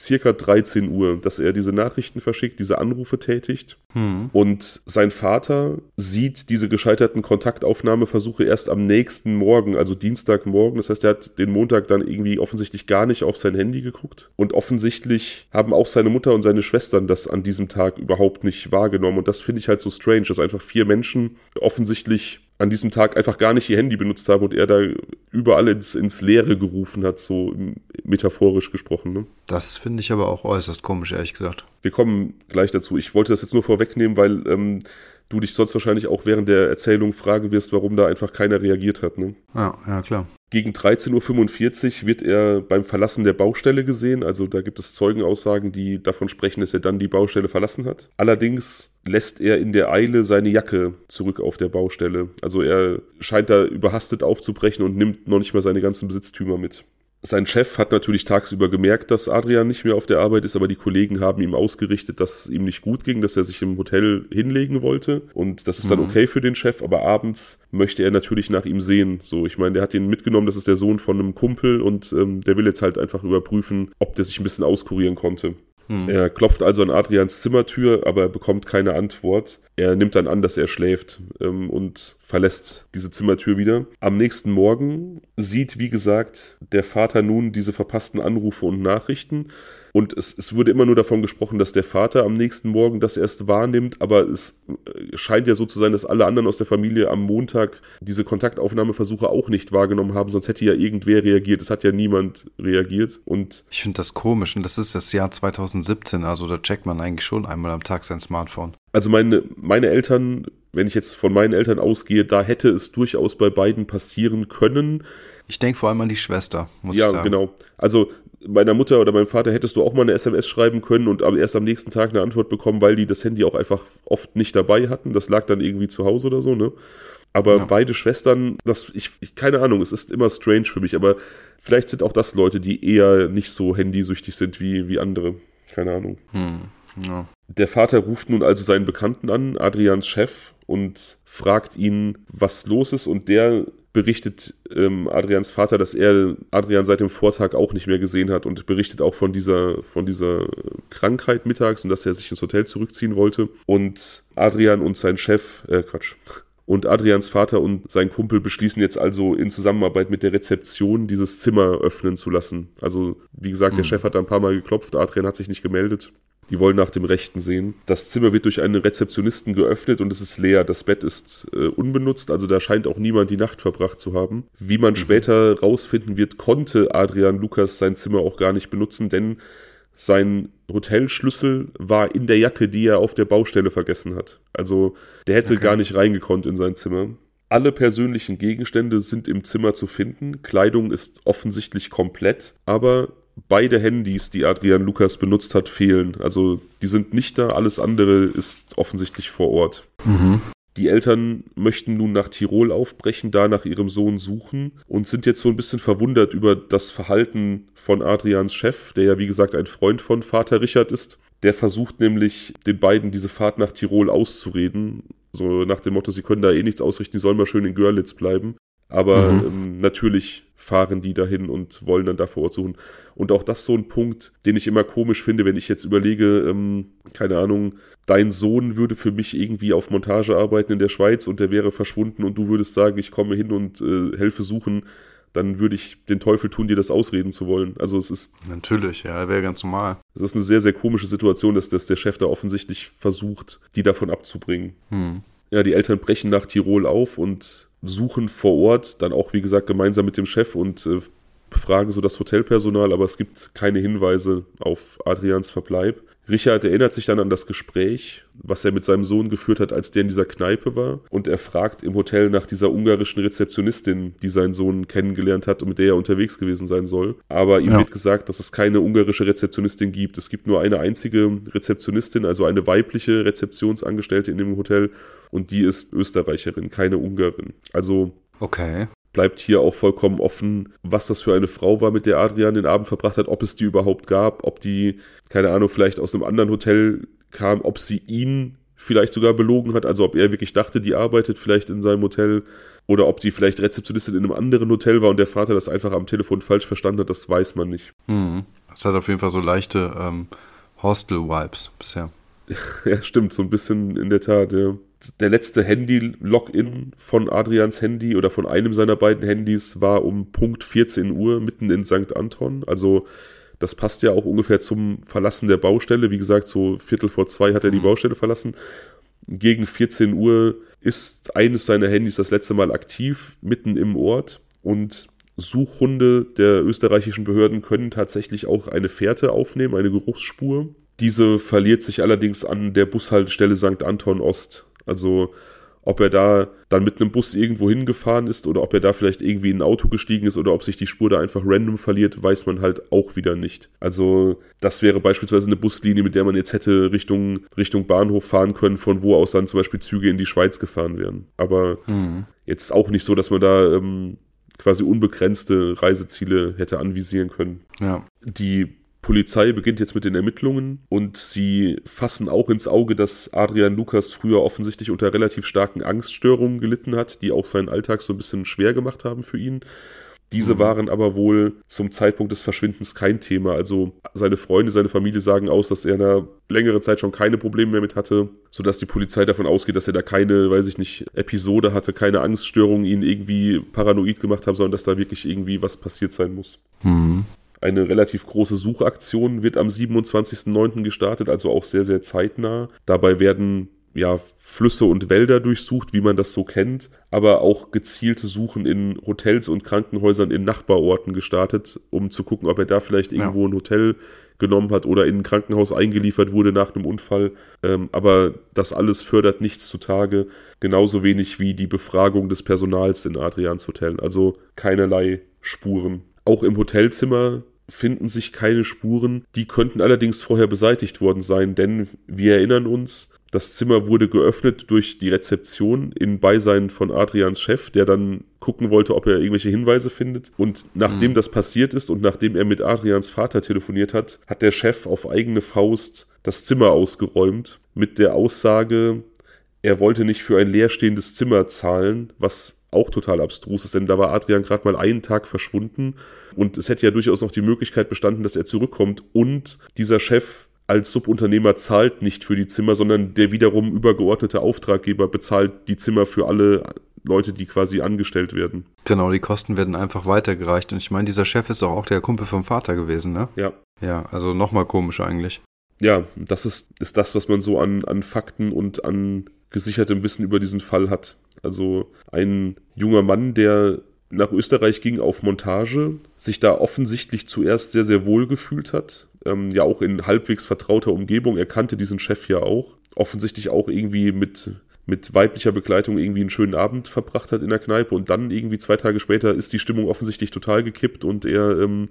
circa 13 Uhr, dass er diese Nachrichten verschickt, diese Anrufe tätigt. Hm. Und sein Vater sieht diese gescheiterten Kontaktaufnahmeversuche erst am nächsten Morgen, also Dienstagmorgen. Das heißt, er hat den Montag dann irgendwie offensichtlich gar nicht auf sein Handy geguckt. Und offensichtlich haben auch seine Mutter und seine Schwestern das an diesem Tag überhaupt nicht wahrgenommen. Und das finde ich halt so strange, dass einfach vier Menschen offensichtlich an diesem Tag einfach gar nicht ihr Handy benutzt haben und er da überall ins, ins Leere gerufen hat, so metaphorisch gesprochen. Ne? Das finde ich aber auch äußerst komisch, ehrlich gesagt. Wir kommen gleich dazu. Ich wollte das jetzt nur vorwegnehmen, weil ähm, du dich sonst wahrscheinlich auch während der Erzählung fragen wirst, warum da einfach keiner reagiert hat. Ne? Ja, ja, klar. Gegen 13.45 Uhr wird er beim Verlassen der Baustelle gesehen. Also da gibt es Zeugenaussagen, die davon sprechen, dass er dann die Baustelle verlassen hat. Allerdings lässt er in der Eile seine Jacke zurück auf der Baustelle. Also er scheint da überhastet aufzubrechen und nimmt noch nicht mal seine ganzen Besitztümer mit. Sein Chef hat natürlich tagsüber gemerkt, dass Adrian nicht mehr auf der Arbeit ist, aber die Kollegen haben ihm ausgerichtet, dass es ihm nicht gut ging, dass er sich im Hotel hinlegen wollte. Und das ist dann mhm. okay für den Chef, aber abends möchte er natürlich nach ihm sehen. So, ich meine, der hat ihn mitgenommen, das ist der Sohn von einem Kumpel und ähm, der will jetzt halt einfach überprüfen, ob der sich ein bisschen auskurieren konnte. Hm. Er klopft also an Adrians Zimmertür, aber er bekommt keine Antwort. Er nimmt dann an, dass er schläft ähm, und verlässt diese Zimmertür wieder. Am nächsten Morgen sieht, wie gesagt, der Vater nun diese verpassten Anrufe und Nachrichten und es, es wurde immer nur davon gesprochen, dass der Vater am nächsten Morgen das erst wahrnimmt, aber es äh, scheint ja so zu sein, dass alle anderen aus der Familie am Montag diese Kontaktaufnahmeversuche auch nicht wahrgenommen haben, sonst hätte ja irgendwer reagiert. Es hat ja niemand reagiert. Und ich finde das komisch und das ist das Jahr 2017, also da checkt man eigentlich schon einmal am Tag sein Smartphone. Also meine, meine Eltern, wenn ich jetzt von meinen Eltern ausgehe, da hätte es durchaus bei beiden passieren können. Ich denke vor allem an die Schwester, muss ja, ich sagen. Ja, genau. Also meiner Mutter oder meinem Vater hättest du auch mal eine SMS schreiben können und erst am nächsten Tag eine Antwort bekommen, weil die das Handy auch einfach oft nicht dabei hatten. Das lag dann irgendwie zu Hause oder so, ne? Aber ja. beide Schwestern, das, ich, ich, keine Ahnung, es ist immer strange für mich, aber vielleicht sind auch das Leute, die eher nicht so handysüchtig sind wie, wie andere. Keine Ahnung. Hm. Ja. Der Vater ruft nun also seinen Bekannten an, Adrians Chef, und fragt ihn, was los ist. Und der berichtet ähm, Adrians Vater, dass er Adrian seit dem Vortag auch nicht mehr gesehen hat und berichtet auch von dieser, von dieser Krankheit mittags und dass er sich ins Hotel zurückziehen wollte. Und Adrian und sein Chef, äh, Quatsch, und Adrians Vater und sein Kumpel beschließen jetzt also in Zusammenarbeit mit der Rezeption dieses Zimmer öffnen zu lassen. Also, wie gesagt, mhm. der Chef hat da ein paar Mal geklopft, Adrian hat sich nicht gemeldet. Die wollen nach dem Rechten sehen. Das Zimmer wird durch einen Rezeptionisten geöffnet und es ist leer. Das Bett ist äh, unbenutzt, also da scheint auch niemand die Nacht verbracht zu haben. Wie man mhm. später rausfinden wird, konnte Adrian Lukas sein Zimmer auch gar nicht benutzen, denn sein Hotelschlüssel war in der Jacke, die er auf der Baustelle vergessen hat. Also der hätte okay. gar nicht reingekonnt in sein Zimmer. Alle persönlichen Gegenstände sind im Zimmer zu finden. Kleidung ist offensichtlich komplett, aber beide Handys, die Adrian Lukas benutzt hat, fehlen. Also die sind nicht da, alles andere ist offensichtlich vor Ort. Mhm. Die Eltern möchten nun nach Tirol aufbrechen, da nach ihrem Sohn suchen und sind jetzt so ein bisschen verwundert über das Verhalten von Adrians Chef, der ja wie gesagt ein Freund von Vater Richard ist. Der versucht nämlich den beiden diese Fahrt nach Tirol auszureden, so nach dem Motto, sie können da eh nichts ausrichten, die sollen mal schön in Görlitz bleiben. Aber mhm. ähm, natürlich fahren die dahin und wollen dann da vor Ort suchen. Und auch das so ein Punkt, den ich immer komisch finde, wenn ich jetzt überlege, ähm, keine Ahnung, dein Sohn würde für mich irgendwie auf Montage arbeiten in der Schweiz und der wäre verschwunden und du würdest sagen, ich komme hin und äh, helfe suchen, dann würde ich den Teufel tun, dir das ausreden zu wollen. Also es ist. Natürlich, ja, wäre ganz normal. Es ist eine sehr, sehr komische Situation, dass, dass der Chef da offensichtlich versucht, die davon abzubringen. Hm. Ja, die Eltern brechen nach Tirol auf und suchen vor Ort, dann auch wie gesagt gemeinsam mit dem Chef und äh, befragen so das Hotelpersonal, aber es gibt keine Hinweise auf Adrians Verbleib. Richard erinnert sich dann an das Gespräch, was er mit seinem Sohn geführt hat, als der in dieser Kneipe war. Und er fragt im Hotel nach dieser ungarischen Rezeptionistin, die seinen Sohn kennengelernt hat und mit der er unterwegs gewesen sein soll. Aber ihm ja. wird gesagt, dass es keine ungarische Rezeptionistin gibt. Es gibt nur eine einzige Rezeptionistin, also eine weibliche Rezeptionsangestellte in dem Hotel. Und die ist Österreicherin, keine Ungarin. Also Okay bleibt hier auch vollkommen offen, was das für eine Frau war, mit der Adrian den Abend verbracht hat, ob es die überhaupt gab, ob die, keine Ahnung, vielleicht aus einem anderen Hotel kam, ob sie ihn vielleicht sogar belogen hat, also ob er wirklich dachte, die arbeitet vielleicht in seinem Hotel oder ob die vielleicht Rezeptionistin in einem anderen Hotel war und der Vater das einfach am Telefon falsch verstanden hat, das weiß man nicht. Hm. Das hat auf jeden Fall so leichte ähm, Hostel-Vibes bisher. ja, stimmt, so ein bisschen in der Tat, ja der letzte Handy-Login von Adrians Handy oder von einem seiner beiden Handys war um Punkt 14 Uhr mitten in St. Anton. Also das passt ja auch ungefähr zum Verlassen der Baustelle. Wie gesagt, so Viertel vor zwei hat er die mhm. Baustelle verlassen. Gegen 14 Uhr ist eines seiner Handys das letzte Mal aktiv, mitten im Ort. Und Suchhunde der österreichischen Behörden können tatsächlich auch eine Fährte aufnehmen, eine Geruchsspur. Diese verliert sich allerdings an der Bushaltestelle St. Anton Ost. Also ob er da dann mit einem Bus irgendwo hingefahren ist oder ob er da vielleicht irgendwie in ein Auto gestiegen ist oder ob sich die Spur da einfach random verliert, weiß man halt auch wieder nicht. Also das wäre beispielsweise eine Buslinie, mit der man jetzt hätte Richtung, Richtung Bahnhof fahren können, von wo aus dann zum Beispiel Züge in die Schweiz gefahren wären. Aber mhm. jetzt auch nicht so, dass man da ähm, quasi unbegrenzte Reiseziele hätte anvisieren können. Ja. Die Polizei beginnt jetzt mit den Ermittlungen und sie fassen auch ins Auge, dass Adrian Lukas früher offensichtlich unter relativ starken Angststörungen gelitten hat, die auch seinen Alltag so ein bisschen schwer gemacht haben für ihn. Diese mhm. waren aber wohl zum Zeitpunkt des Verschwindens kein Thema. Also seine Freunde, seine Familie sagen aus, dass er in einer längeren Zeit schon keine Probleme mehr mit hatte, sodass die Polizei davon ausgeht, dass er da keine, weiß ich nicht, Episode hatte, keine Angststörungen ihn irgendwie paranoid gemacht haben, sondern dass da wirklich irgendwie was passiert sein muss. Mhm. Eine relativ große Suchaktion wird am 27.09. gestartet, also auch sehr, sehr zeitnah. Dabei werden ja, Flüsse und Wälder durchsucht, wie man das so kennt, aber auch gezielte Suchen in Hotels und Krankenhäusern in Nachbarorten gestartet, um zu gucken, ob er da vielleicht irgendwo ja. ein Hotel genommen hat oder in ein Krankenhaus eingeliefert wurde nach einem Unfall. Ähm, aber das alles fördert nichts zutage, genauso wenig wie die Befragung des Personals in Adrians Hotel. Also keinerlei Spuren. Auch im Hotelzimmer finden sich keine Spuren. Die könnten allerdings vorher beseitigt worden sein, denn wir erinnern uns, das Zimmer wurde geöffnet durch die Rezeption in Beisein von Adrians Chef, der dann gucken wollte, ob er irgendwelche Hinweise findet. Und nachdem mhm. das passiert ist und nachdem er mit Adrians Vater telefoniert hat, hat der Chef auf eigene Faust das Zimmer ausgeräumt mit der Aussage, er wollte nicht für ein leerstehendes Zimmer zahlen, was auch total abstrus ist, denn da war Adrian gerade mal einen Tag verschwunden und es hätte ja durchaus noch die Möglichkeit bestanden, dass er zurückkommt und dieser Chef als Subunternehmer zahlt nicht für die Zimmer, sondern der wiederum übergeordnete Auftraggeber bezahlt die Zimmer für alle Leute, die quasi angestellt werden. Genau, die Kosten werden einfach weitergereicht. Und ich meine, dieser Chef ist doch auch der Kumpel vom Vater gewesen, ne? Ja. Ja, also nochmal komisch eigentlich. Ja, das ist, ist das, was man so an, an Fakten und an gesichertem Wissen über diesen Fall hat. Also ein junger Mann, der nach Österreich ging auf Montage, sich da offensichtlich zuerst sehr, sehr wohl gefühlt hat. Ähm, ja, auch in halbwegs vertrauter Umgebung. Er kannte diesen Chef ja auch. Offensichtlich auch irgendwie mit, mit weiblicher Begleitung irgendwie einen schönen Abend verbracht hat in der Kneipe. Und dann irgendwie zwei Tage später ist die Stimmung offensichtlich total gekippt und er ähm,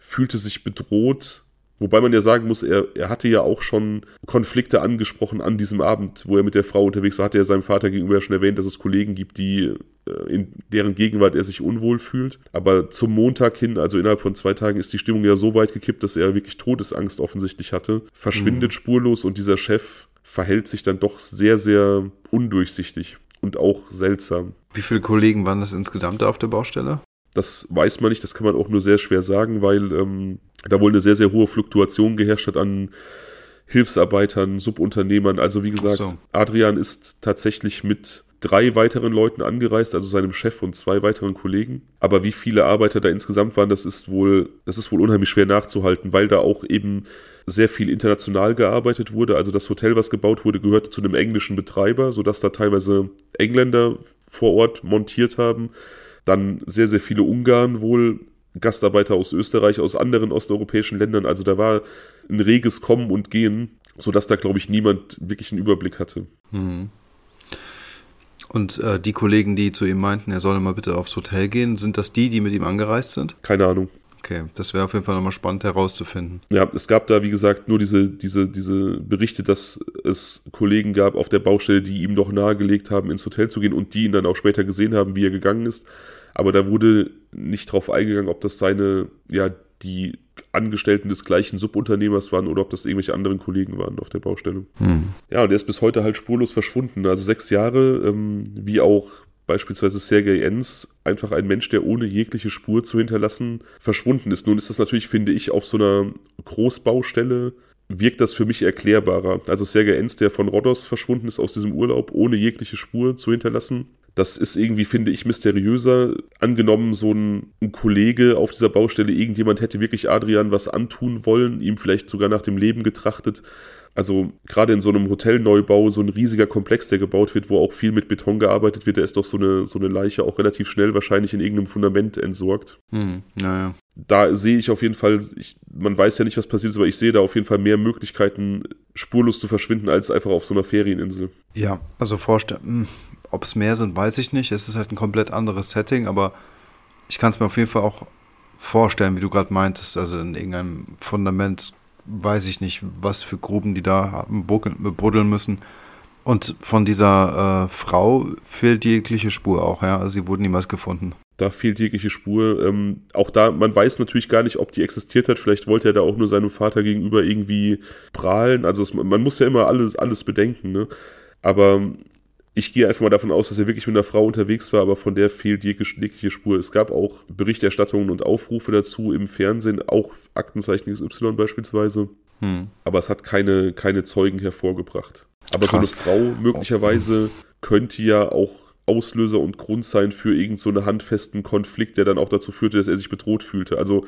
fühlte sich bedroht Wobei man ja sagen muss, er, er hatte ja auch schon Konflikte angesprochen an diesem Abend, wo er mit der Frau unterwegs war, hatte er seinem Vater gegenüber ja schon erwähnt, dass es Kollegen gibt, die äh, in deren Gegenwart er sich unwohl fühlt. Aber zum Montag hin, also innerhalb von zwei Tagen, ist die Stimmung ja so weit gekippt, dass er wirklich Todesangst offensichtlich hatte, verschwindet mhm. spurlos und dieser Chef verhält sich dann doch sehr, sehr undurchsichtig und auch seltsam. Wie viele Kollegen waren das insgesamt auf der Baustelle? Das weiß man nicht, das kann man auch nur sehr schwer sagen, weil ähm, da wohl eine sehr, sehr hohe Fluktuation geherrscht hat an Hilfsarbeitern, Subunternehmern. Also wie gesagt, so. Adrian ist tatsächlich mit drei weiteren Leuten angereist, also seinem Chef und zwei weiteren Kollegen. Aber wie viele Arbeiter da insgesamt waren, das ist wohl, das ist wohl unheimlich schwer nachzuhalten, weil da auch eben sehr viel international gearbeitet wurde. Also das Hotel, was gebaut wurde, gehörte zu einem englischen Betreiber, sodass da teilweise Engländer vor Ort montiert haben. Dann sehr, sehr viele Ungarn wohl Gastarbeiter aus Österreich, aus anderen osteuropäischen Ländern. Also da war ein reges Kommen und Gehen, sodass da, glaube ich, niemand wirklich einen Überblick hatte. Mhm. Und äh, die Kollegen, die zu ihm meinten, er solle mal bitte aufs Hotel gehen, sind das die, die mit ihm angereist sind? Keine Ahnung. Okay, das wäre auf jeden Fall nochmal spannend herauszufinden. Ja, es gab da, wie gesagt, nur diese, diese, diese Berichte, dass es Kollegen gab auf der Baustelle, die ihm noch nahegelegt haben, ins Hotel zu gehen und die ihn dann auch später gesehen haben, wie er gegangen ist aber da wurde nicht drauf eingegangen, ob das seine, ja, die Angestellten des gleichen Subunternehmers waren oder ob das irgendwelche anderen Kollegen waren auf der Baustelle. Hm. Ja, und er ist bis heute halt spurlos verschwunden. Also sechs Jahre, ähm, wie auch beispielsweise Sergei Enz, einfach ein Mensch, der ohne jegliche Spur zu hinterlassen verschwunden ist. Nun ist das natürlich, finde ich, auf so einer Großbaustelle wirkt das für mich erklärbarer. Also Sergei Enz, der von Rhodos verschwunden ist aus diesem Urlaub, ohne jegliche Spur zu hinterlassen, das ist irgendwie, finde ich, mysteriöser. Angenommen, so ein, ein, Kollege auf dieser Baustelle, irgendjemand hätte wirklich Adrian was antun wollen, ihm vielleicht sogar nach dem Leben getrachtet. Also gerade in so einem Hotelneubau, so ein riesiger Komplex, der gebaut wird, wo auch viel mit Beton gearbeitet wird, da ist doch so eine, so eine Leiche auch relativ schnell wahrscheinlich in irgendeinem Fundament entsorgt. Hm, naja. Da sehe ich auf jeden Fall, ich, man weiß ja nicht, was passiert ist, aber ich sehe da auf jeden Fall mehr Möglichkeiten, spurlos zu verschwinden, als einfach auf so einer Ferieninsel. Ja, also vorstellen, hm, ob es mehr sind, weiß ich nicht. Es ist halt ein komplett anderes Setting, aber ich kann es mir auf jeden Fall auch vorstellen, wie du gerade meintest. Also in irgendeinem Fundament weiß ich nicht, was für Gruben die da buddeln müssen. Und von dieser äh, Frau fehlt jegliche Spur auch, ja. Also sie wurden niemals gefunden. Da fehlt jegliche Spur. Ähm, auch da, man weiß natürlich gar nicht, ob die existiert hat. Vielleicht wollte er da auch nur seinem Vater gegenüber irgendwie prahlen. Also es, man muss ja immer alles, alles bedenken, ne? Aber ich gehe einfach mal davon aus, dass er wirklich mit einer Frau unterwegs war, aber von der fehlt jegliche Spur. Es gab auch Berichterstattungen und Aufrufe dazu im Fernsehen, auch Aktenzeichen XY beispielsweise. Hm. Aber es hat keine, keine Zeugen hervorgebracht. Aber Krass. so eine Frau möglicherweise könnte ja auch Auslöser und Grund sein für irgendeinen so handfesten Konflikt, der dann auch dazu führte, dass er sich bedroht fühlte. Also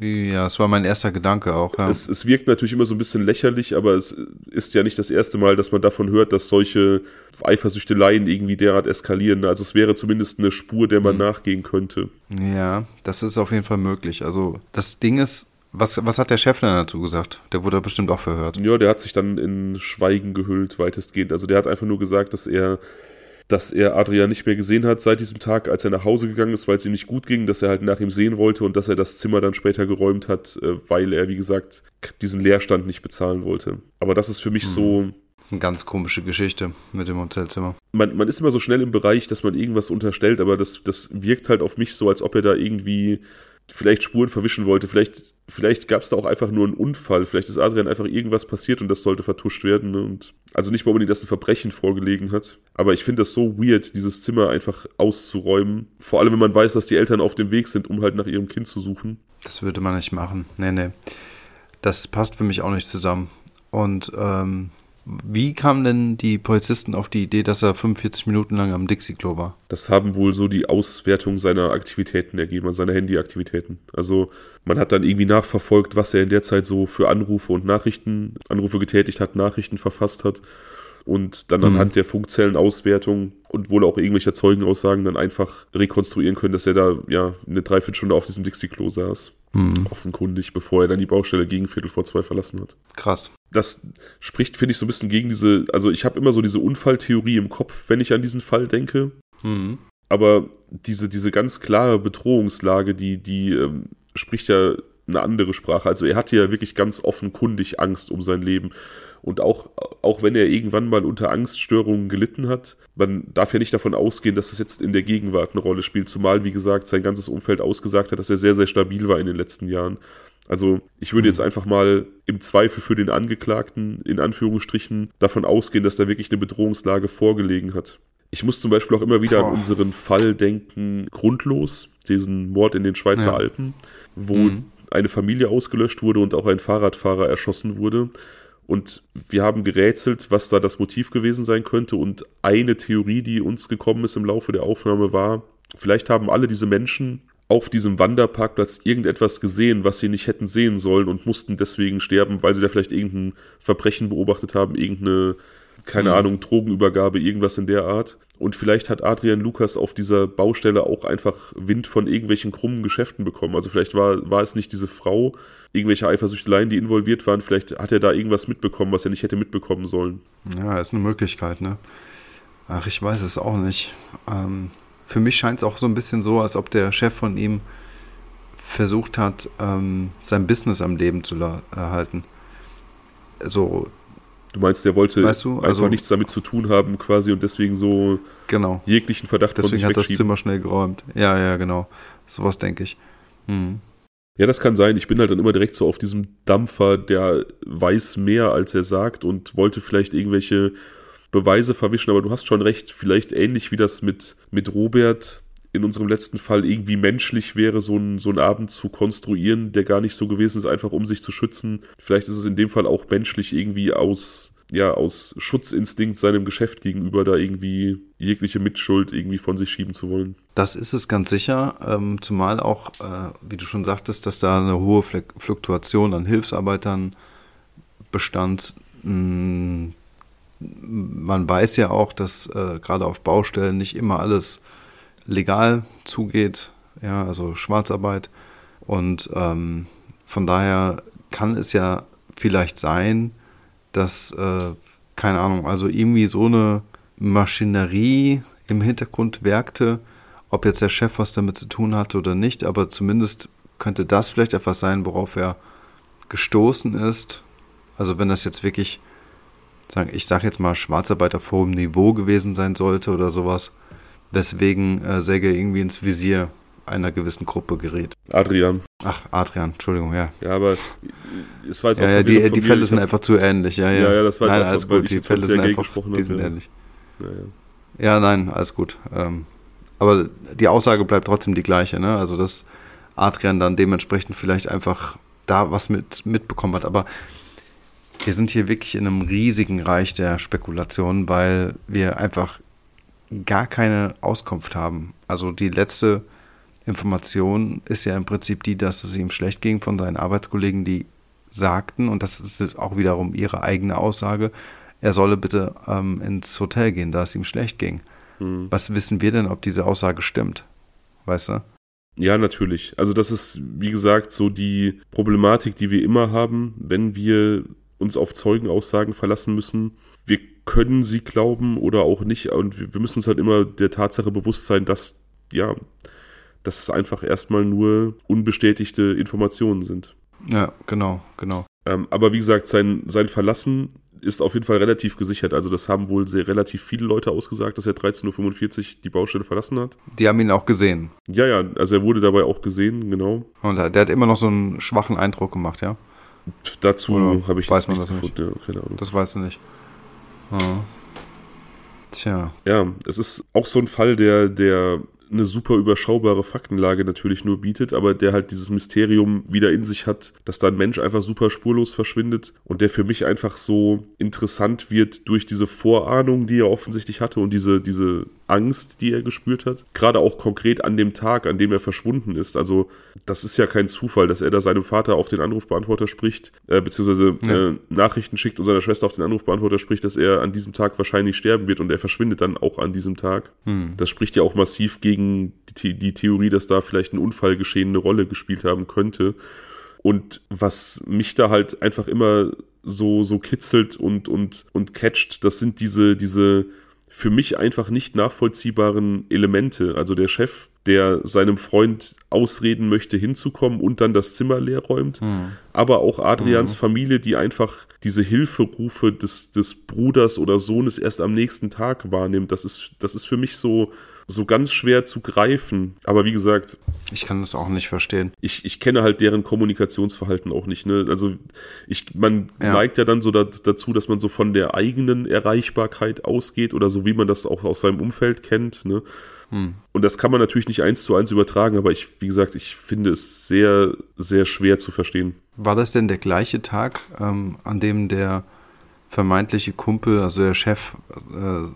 ja, das war mein erster Gedanke auch. Ja. Es, es wirkt natürlich immer so ein bisschen lächerlich, aber es ist ja nicht das erste Mal, dass man davon hört, dass solche Eifersüchteleien irgendwie derart eskalieren. Also es wäre zumindest eine Spur, der man hm. nachgehen könnte. Ja, das ist auf jeden Fall möglich. Also das Ding ist, was, was hat der Chef denn dazu gesagt? Der wurde bestimmt auch verhört. Ja, der hat sich dann in Schweigen gehüllt, weitestgehend. Also der hat einfach nur gesagt, dass er dass er Adrian nicht mehr gesehen hat seit diesem Tag, als er nach Hause gegangen ist, weil es ihm nicht gut ging, dass er halt nach ihm sehen wollte und dass er das Zimmer dann später geräumt hat, äh, weil er, wie gesagt, diesen Leerstand nicht bezahlen wollte. Aber das ist für mich hm. so. Eine ganz komische Geschichte mit dem Hotelzimmer. Man, man ist immer so schnell im Bereich, dass man irgendwas unterstellt, aber das, das wirkt halt auf mich so, als ob er da irgendwie vielleicht Spuren verwischen wollte. Vielleicht, vielleicht gab es da auch einfach nur einen Unfall. Vielleicht ist Adrian einfach irgendwas passiert und das sollte vertuscht werden. Ne? Und also nicht mal unbedingt, dass ein Verbrechen vorgelegen hat. Aber ich finde das so weird, dieses Zimmer einfach auszuräumen. Vor allem, wenn man weiß, dass die Eltern auf dem Weg sind, um halt nach ihrem Kind zu suchen. Das würde man nicht machen. Nee, nee. Das passt für mich auch nicht zusammen. Und ähm, wie kamen denn die Polizisten auf die Idee, dass er 45 Minuten lang am Dixie-Klo war? Das haben wohl so die Auswertung seiner Aktivitäten ergeben, seiner Handy-Aktivitäten. Also man hat dann irgendwie nachverfolgt, was er in der Zeit so für Anrufe und Nachrichten, Anrufe getätigt hat, Nachrichten verfasst hat und dann mhm. anhand der Funkzellenauswertung und wohl auch irgendwelcher Zeugenaussagen dann einfach rekonstruieren können, dass er da ja eine Dreiviertelstunde auf diesem Dixie-Klo saß. Mhm. Offenkundig, bevor er dann die Baustelle gegen Viertel vor zwei verlassen hat. Krass. Das spricht, finde ich, so ein bisschen gegen diese, also ich habe immer so diese Unfalltheorie im Kopf, wenn ich an diesen Fall denke. Mhm. Aber diese, diese ganz klare Bedrohungslage, die, die ähm, spricht ja eine andere Sprache. Also er hatte ja wirklich ganz offenkundig Angst um sein Leben. Und auch, auch wenn er irgendwann mal unter Angststörungen gelitten hat, man darf ja nicht davon ausgehen, dass das jetzt in der Gegenwart eine Rolle spielt. Zumal, wie gesagt, sein ganzes Umfeld ausgesagt hat, dass er sehr, sehr stabil war in den letzten Jahren. Also ich würde jetzt einfach mal im Zweifel für den Angeklagten in Anführungsstrichen davon ausgehen, dass da wirklich eine Bedrohungslage vorgelegen hat. Ich muss zum Beispiel auch immer wieder Boah. an unseren Fall denken, grundlos, diesen Mord in den Schweizer ja. Alpen, wo mhm. eine Familie ausgelöscht wurde und auch ein Fahrradfahrer erschossen wurde. Und wir haben gerätselt, was da das Motiv gewesen sein könnte. Und eine Theorie, die uns gekommen ist im Laufe der Aufnahme, war, vielleicht haben alle diese Menschen auf diesem Wanderparkplatz irgendetwas gesehen, was sie nicht hätten sehen sollen und mussten deswegen sterben, weil sie da vielleicht irgendein Verbrechen beobachtet haben, irgendeine, keine mhm. Ahnung, Drogenübergabe, irgendwas in der Art. Und vielleicht hat Adrian Lukas auf dieser Baustelle auch einfach Wind von irgendwelchen krummen Geschäften bekommen. Also vielleicht war, war es nicht diese Frau, irgendwelche Eifersüchteleien, die involviert waren. Vielleicht hat er da irgendwas mitbekommen, was er nicht hätte mitbekommen sollen. Ja, ist eine Möglichkeit, ne? Ach, ich weiß es auch nicht. Ähm, für mich scheint es auch so ein bisschen so, als ob der Chef von ihm versucht hat, ähm, sein Business am Leben zu erhalten. So. Du meinst, der wollte weißt du, also, einfach nichts damit zu tun haben, quasi, und deswegen so genau. jeglichen Verdacht Deswegen hat das Zimmer schnell geräumt. Ja, ja, genau. Sowas denke ich. Hm. Ja, das kann sein. Ich bin halt dann immer direkt so auf diesem Dampfer, der weiß mehr, als er sagt und wollte vielleicht irgendwelche Beweise verwischen, aber du hast schon recht, vielleicht ähnlich wie das mit, mit Robert in unserem letzten Fall irgendwie menschlich wäre, so ein, so einen Abend zu konstruieren, der gar nicht so gewesen ist, einfach um sich zu schützen. Vielleicht ist es in dem Fall auch menschlich irgendwie aus, ja, aus Schutzinstinkt seinem Geschäft gegenüber da irgendwie jegliche Mitschuld irgendwie von sich schieben zu wollen. Das ist es ganz sicher, ähm, zumal auch, äh, wie du schon sagtest, dass da eine hohe Fluktuation an Hilfsarbeitern bestand. Mh, man weiß ja auch, dass äh, gerade auf Baustellen nicht immer alles legal zugeht, ja, also Schwarzarbeit. Und ähm, von daher kann es ja vielleicht sein, dass, äh, keine Ahnung, also irgendwie so eine Maschinerie im Hintergrund werkte, ob jetzt der Chef was damit zu tun hatte oder nicht, aber zumindest könnte das vielleicht etwas sein, worauf er gestoßen ist. Also wenn das jetzt wirklich sagen, ich sage jetzt mal, Schwarzarbeit auf hohem Niveau gewesen sein sollte oder sowas, weswegen äh, Säge irgendwie ins Visier einer gewissen Gruppe gerät. Adrian. Ach, Adrian, Entschuldigung, ja. Ja, aber es, es war jetzt auch ja, ja, die, die Fälle sind einfach zu ähnlich, ja, ja. Ja, ja, das war nein, alles gut, die Fälle sind einfach, die sind ja. ähnlich. Ja, ja. ja, nein, alles gut. Ähm, aber die Aussage bleibt trotzdem die gleiche, ne? Also, dass Adrian dann dementsprechend vielleicht einfach da was mit, mitbekommen hat. Aber wir sind hier wirklich in einem riesigen Reich der Spekulationen, weil wir einfach gar keine Auskunft haben. Also die letzte Information ist ja im Prinzip die, dass es ihm schlecht ging von seinen Arbeitskollegen, die sagten, und das ist auch wiederum ihre eigene Aussage, er solle bitte ähm, ins Hotel gehen, da es ihm schlecht ging. Hm. Was wissen wir denn, ob diese Aussage stimmt? Weißt du? Ja, natürlich. Also das ist, wie gesagt, so die Problematik, die wir immer haben, wenn wir uns auf Zeugenaussagen verlassen müssen. Wir können sie glauben oder auch nicht. Und wir müssen uns halt immer der Tatsache bewusst sein, dass, ja, dass es einfach erstmal nur unbestätigte Informationen sind. Ja, genau, genau. Ähm, aber wie gesagt, sein, sein Verlassen ist auf jeden Fall relativ gesichert. Also das haben wohl sehr relativ viele Leute ausgesagt, dass er 13.45 Uhr die Baustelle verlassen hat. Die haben ihn auch gesehen. Ja, ja, also er wurde dabei auch gesehen, genau. Und der hat immer noch so einen schwachen Eindruck gemacht, ja? Dazu habe ich weiß man das nicht. Ja, keine Ahnung. Das weißt du nicht. Ja. Tja. Ja, es ist auch so ein Fall, der, der eine super überschaubare Faktenlage natürlich nur bietet, aber der halt dieses Mysterium wieder in sich hat, dass da ein Mensch einfach super spurlos verschwindet und der für mich einfach so interessant wird durch diese Vorahnung, die er offensichtlich hatte und diese, diese Angst, die er gespürt hat. Gerade auch konkret an dem Tag, an dem er verschwunden ist. Also, das ist ja kein Zufall, dass er da seinem Vater auf den Anrufbeantworter spricht, äh, beziehungsweise ja. äh, Nachrichten schickt und seiner Schwester auf den Anrufbeantworter spricht, dass er an diesem Tag wahrscheinlich sterben wird und er verschwindet dann auch an diesem Tag. Hm. Das spricht ja auch massiv gegen die, die Theorie, dass da vielleicht ein Unfall geschehen eine Rolle gespielt haben könnte. Und was mich da halt einfach immer so, so kitzelt und, und, und catcht, das sind diese, diese für mich einfach nicht nachvollziehbaren Elemente. Also der Chef, der seinem Freund ausreden möchte, hinzukommen und dann das Zimmer leer räumt. Mhm. Aber auch Adrians mhm. Familie, die einfach diese Hilferufe des, des Bruders oder Sohnes erst am nächsten Tag wahrnimmt. Das ist, das ist für mich so, so ganz schwer zu greifen. Aber wie gesagt. Ich kann das auch nicht verstehen. Ich, ich kenne halt deren Kommunikationsverhalten auch nicht. Ne? Also ich, man ja. neigt ja dann so da, dazu, dass man so von der eigenen Erreichbarkeit ausgeht oder so wie man das auch aus seinem Umfeld kennt. Ne? Hm. Und das kann man natürlich nicht eins zu eins übertragen, aber ich, wie gesagt, ich finde es sehr, sehr schwer zu verstehen. War das denn der gleiche Tag, ähm, an dem der vermeintliche Kumpel, also der Chef, äh, äh,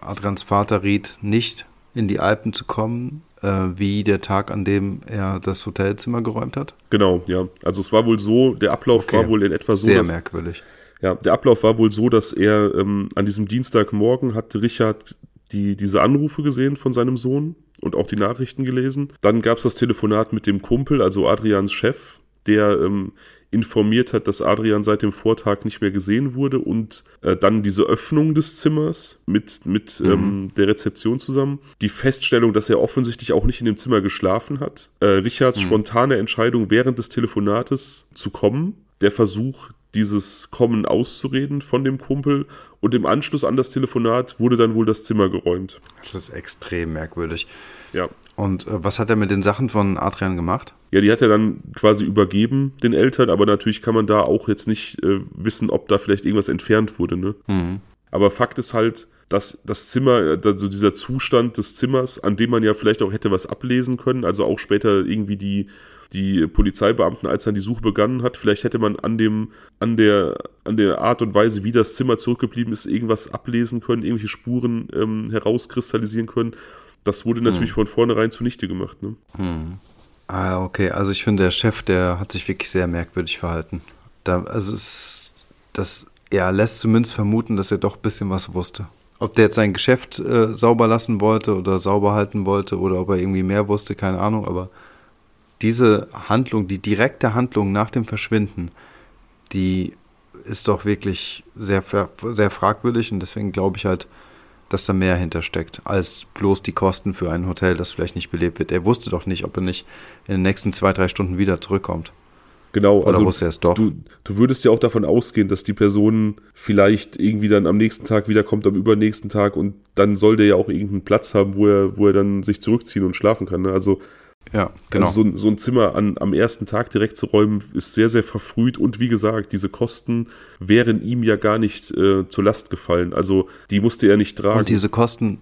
Adrians Vater riet, nicht in die Alpen zu kommen, äh, wie der Tag, an dem er das Hotelzimmer geräumt hat? Genau, ja. Also es war wohl so, der Ablauf okay. war wohl in etwa so. Sehr dass, merkwürdig. Ja, der Ablauf war wohl so, dass er ähm, an diesem Dienstagmorgen hat Richard die, diese Anrufe gesehen von seinem Sohn und auch die Nachrichten gelesen. Dann gab es das Telefonat mit dem Kumpel, also Adrians Chef, der ähm, informiert hat, dass Adrian seit dem Vortag nicht mehr gesehen wurde und äh, dann diese Öffnung des Zimmers mit, mit mhm. ähm, der Rezeption zusammen. Die Feststellung, dass er offensichtlich auch nicht in dem Zimmer geschlafen hat. Äh, Richards mhm. spontane Entscheidung während des Telefonates zu kommen. Der Versuch, dieses Kommen auszureden von dem Kumpel und im Anschluss an das Telefonat wurde dann wohl das Zimmer geräumt. Das ist extrem merkwürdig. Ja. Und äh, was hat er mit den Sachen von Adrian gemacht? Ja, die hat er dann quasi übergeben den Eltern, aber natürlich kann man da auch jetzt nicht äh, wissen, ob da vielleicht irgendwas entfernt wurde. Ne? Mhm. Aber Fakt ist halt, dass das Zimmer, also dieser Zustand des Zimmers, an dem man ja vielleicht auch hätte was ablesen können, also auch später irgendwie die die Polizeibeamten, als dann die Suche begonnen hat, vielleicht hätte man an dem, an der, an der Art und Weise, wie das Zimmer zurückgeblieben ist, irgendwas ablesen können, irgendwelche Spuren ähm, herauskristallisieren können. Das wurde natürlich hm. von vornherein zunichte gemacht. Ne? Hm. Ah, okay. Also ich finde, der Chef, der hat sich wirklich sehr merkwürdig verhalten. Da, also es, das, er lässt zumindest vermuten, dass er doch ein bisschen was wusste. Ob der jetzt sein Geschäft äh, sauber lassen wollte oder sauber halten wollte oder ob er irgendwie mehr wusste, keine Ahnung, aber diese Handlung, die direkte Handlung nach dem Verschwinden, die ist doch wirklich sehr, sehr fragwürdig und deswegen glaube ich halt, dass da mehr hintersteckt, als bloß die Kosten für ein Hotel, das vielleicht nicht belebt wird. Er wusste doch nicht, ob er nicht in den nächsten zwei, drei Stunden wieder zurückkommt. Genau, Oder also wusste er es doch. Du, du würdest ja auch davon ausgehen, dass die Person vielleicht irgendwie dann am nächsten Tag wiederkommt, am übernächsten Tag und dann soll der ja auch irgendeinen Platz haben, wo er, wo er dann sich zurückziehen und schlafen kann. Ne? Also ja, genau. Also so, so ein Zimmer an, am ersten Tag direkt zu räumen, ist sehr, sehr verfrüht und wie gesagt, diese Kosten wären ihm ja gar nicht äh, zur Last gefallen. Also die musste er nicht tragen. Und diese Kosten,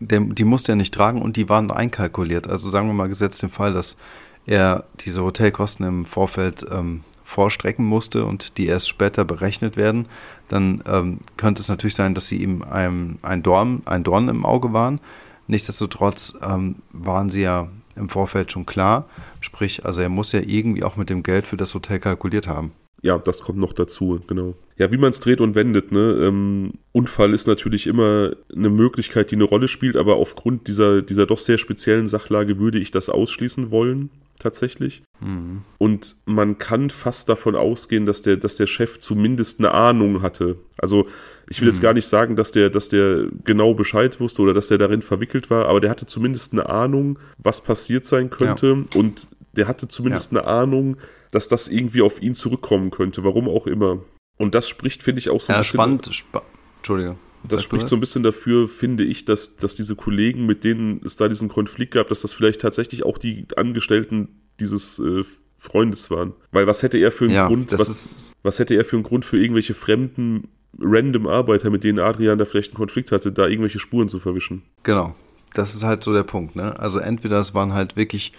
der, die musste er nicht tragen und die waren einkalkuliert. Also sagen wir mal gesetzt den Fall, dass er diese Hotelkosten im Vorfeld ähm, vorstrecken musste und die erst später berechnet werden, dann ähm, könnte es natürlich sein, dass sie ihm ein, ein, Dorn, ein Dorn im Auge waren. Nichtsdestotrotz ähm, waren sie ja im Vorfeld schon klar. Sprich, also er muss ja irgendwie auch mit dem Geld für das Hotel kalkuliert haben. Ja, das kommt noch dazu, genau. Ja, wie man es dreht und wendet, ne? Ähm, Unfall ist natürlich immer eine Möglichkeit, die eine Rolle spielt, aber aufgrund dieser, dieser doch sehr speziellen Sachlage würde ich das ausschließen wollen tatsächlich. Mhm. Und man kann fast davon ausgehen, dass der, dass der Chef zumindest eine Ahnung hatte. Also ich will mhm. jetzt gar nicht sagen, dass der, dass der genau Bescheid wusste oder dass der darin verwickelt war, aber der hatte zumindest eine Ahnung, was passiert sein könnte. Ja. Und der hatte zumindest ja. eine Ahnung, dass das irgendwie auf ihn zurückkommen könnte, warum auch immer. Und das spricht, finde ich, auch so ein ja, bisschen. Spannend, spa Entschuldige. Das spricht so ein bisschen dafür, finde ich, dass, dass diese Kollegen, mit denen es da diesen Konflikt gab, dass das vielleicht tatsächlich auch die Angestellten dieses äh, Freundes waren. Weil was hätte er für einen ja, Grund, was, was hätte er für einen Grund für irgendwelche fremden, random Arbeiter, mit denen Adrian da vielleicht einen Konflikt hatte, da irgendwelche Spuren zu verwischen? Genau. Das ist halt so der Punkt, ne? Also entweder es waren halt wirklich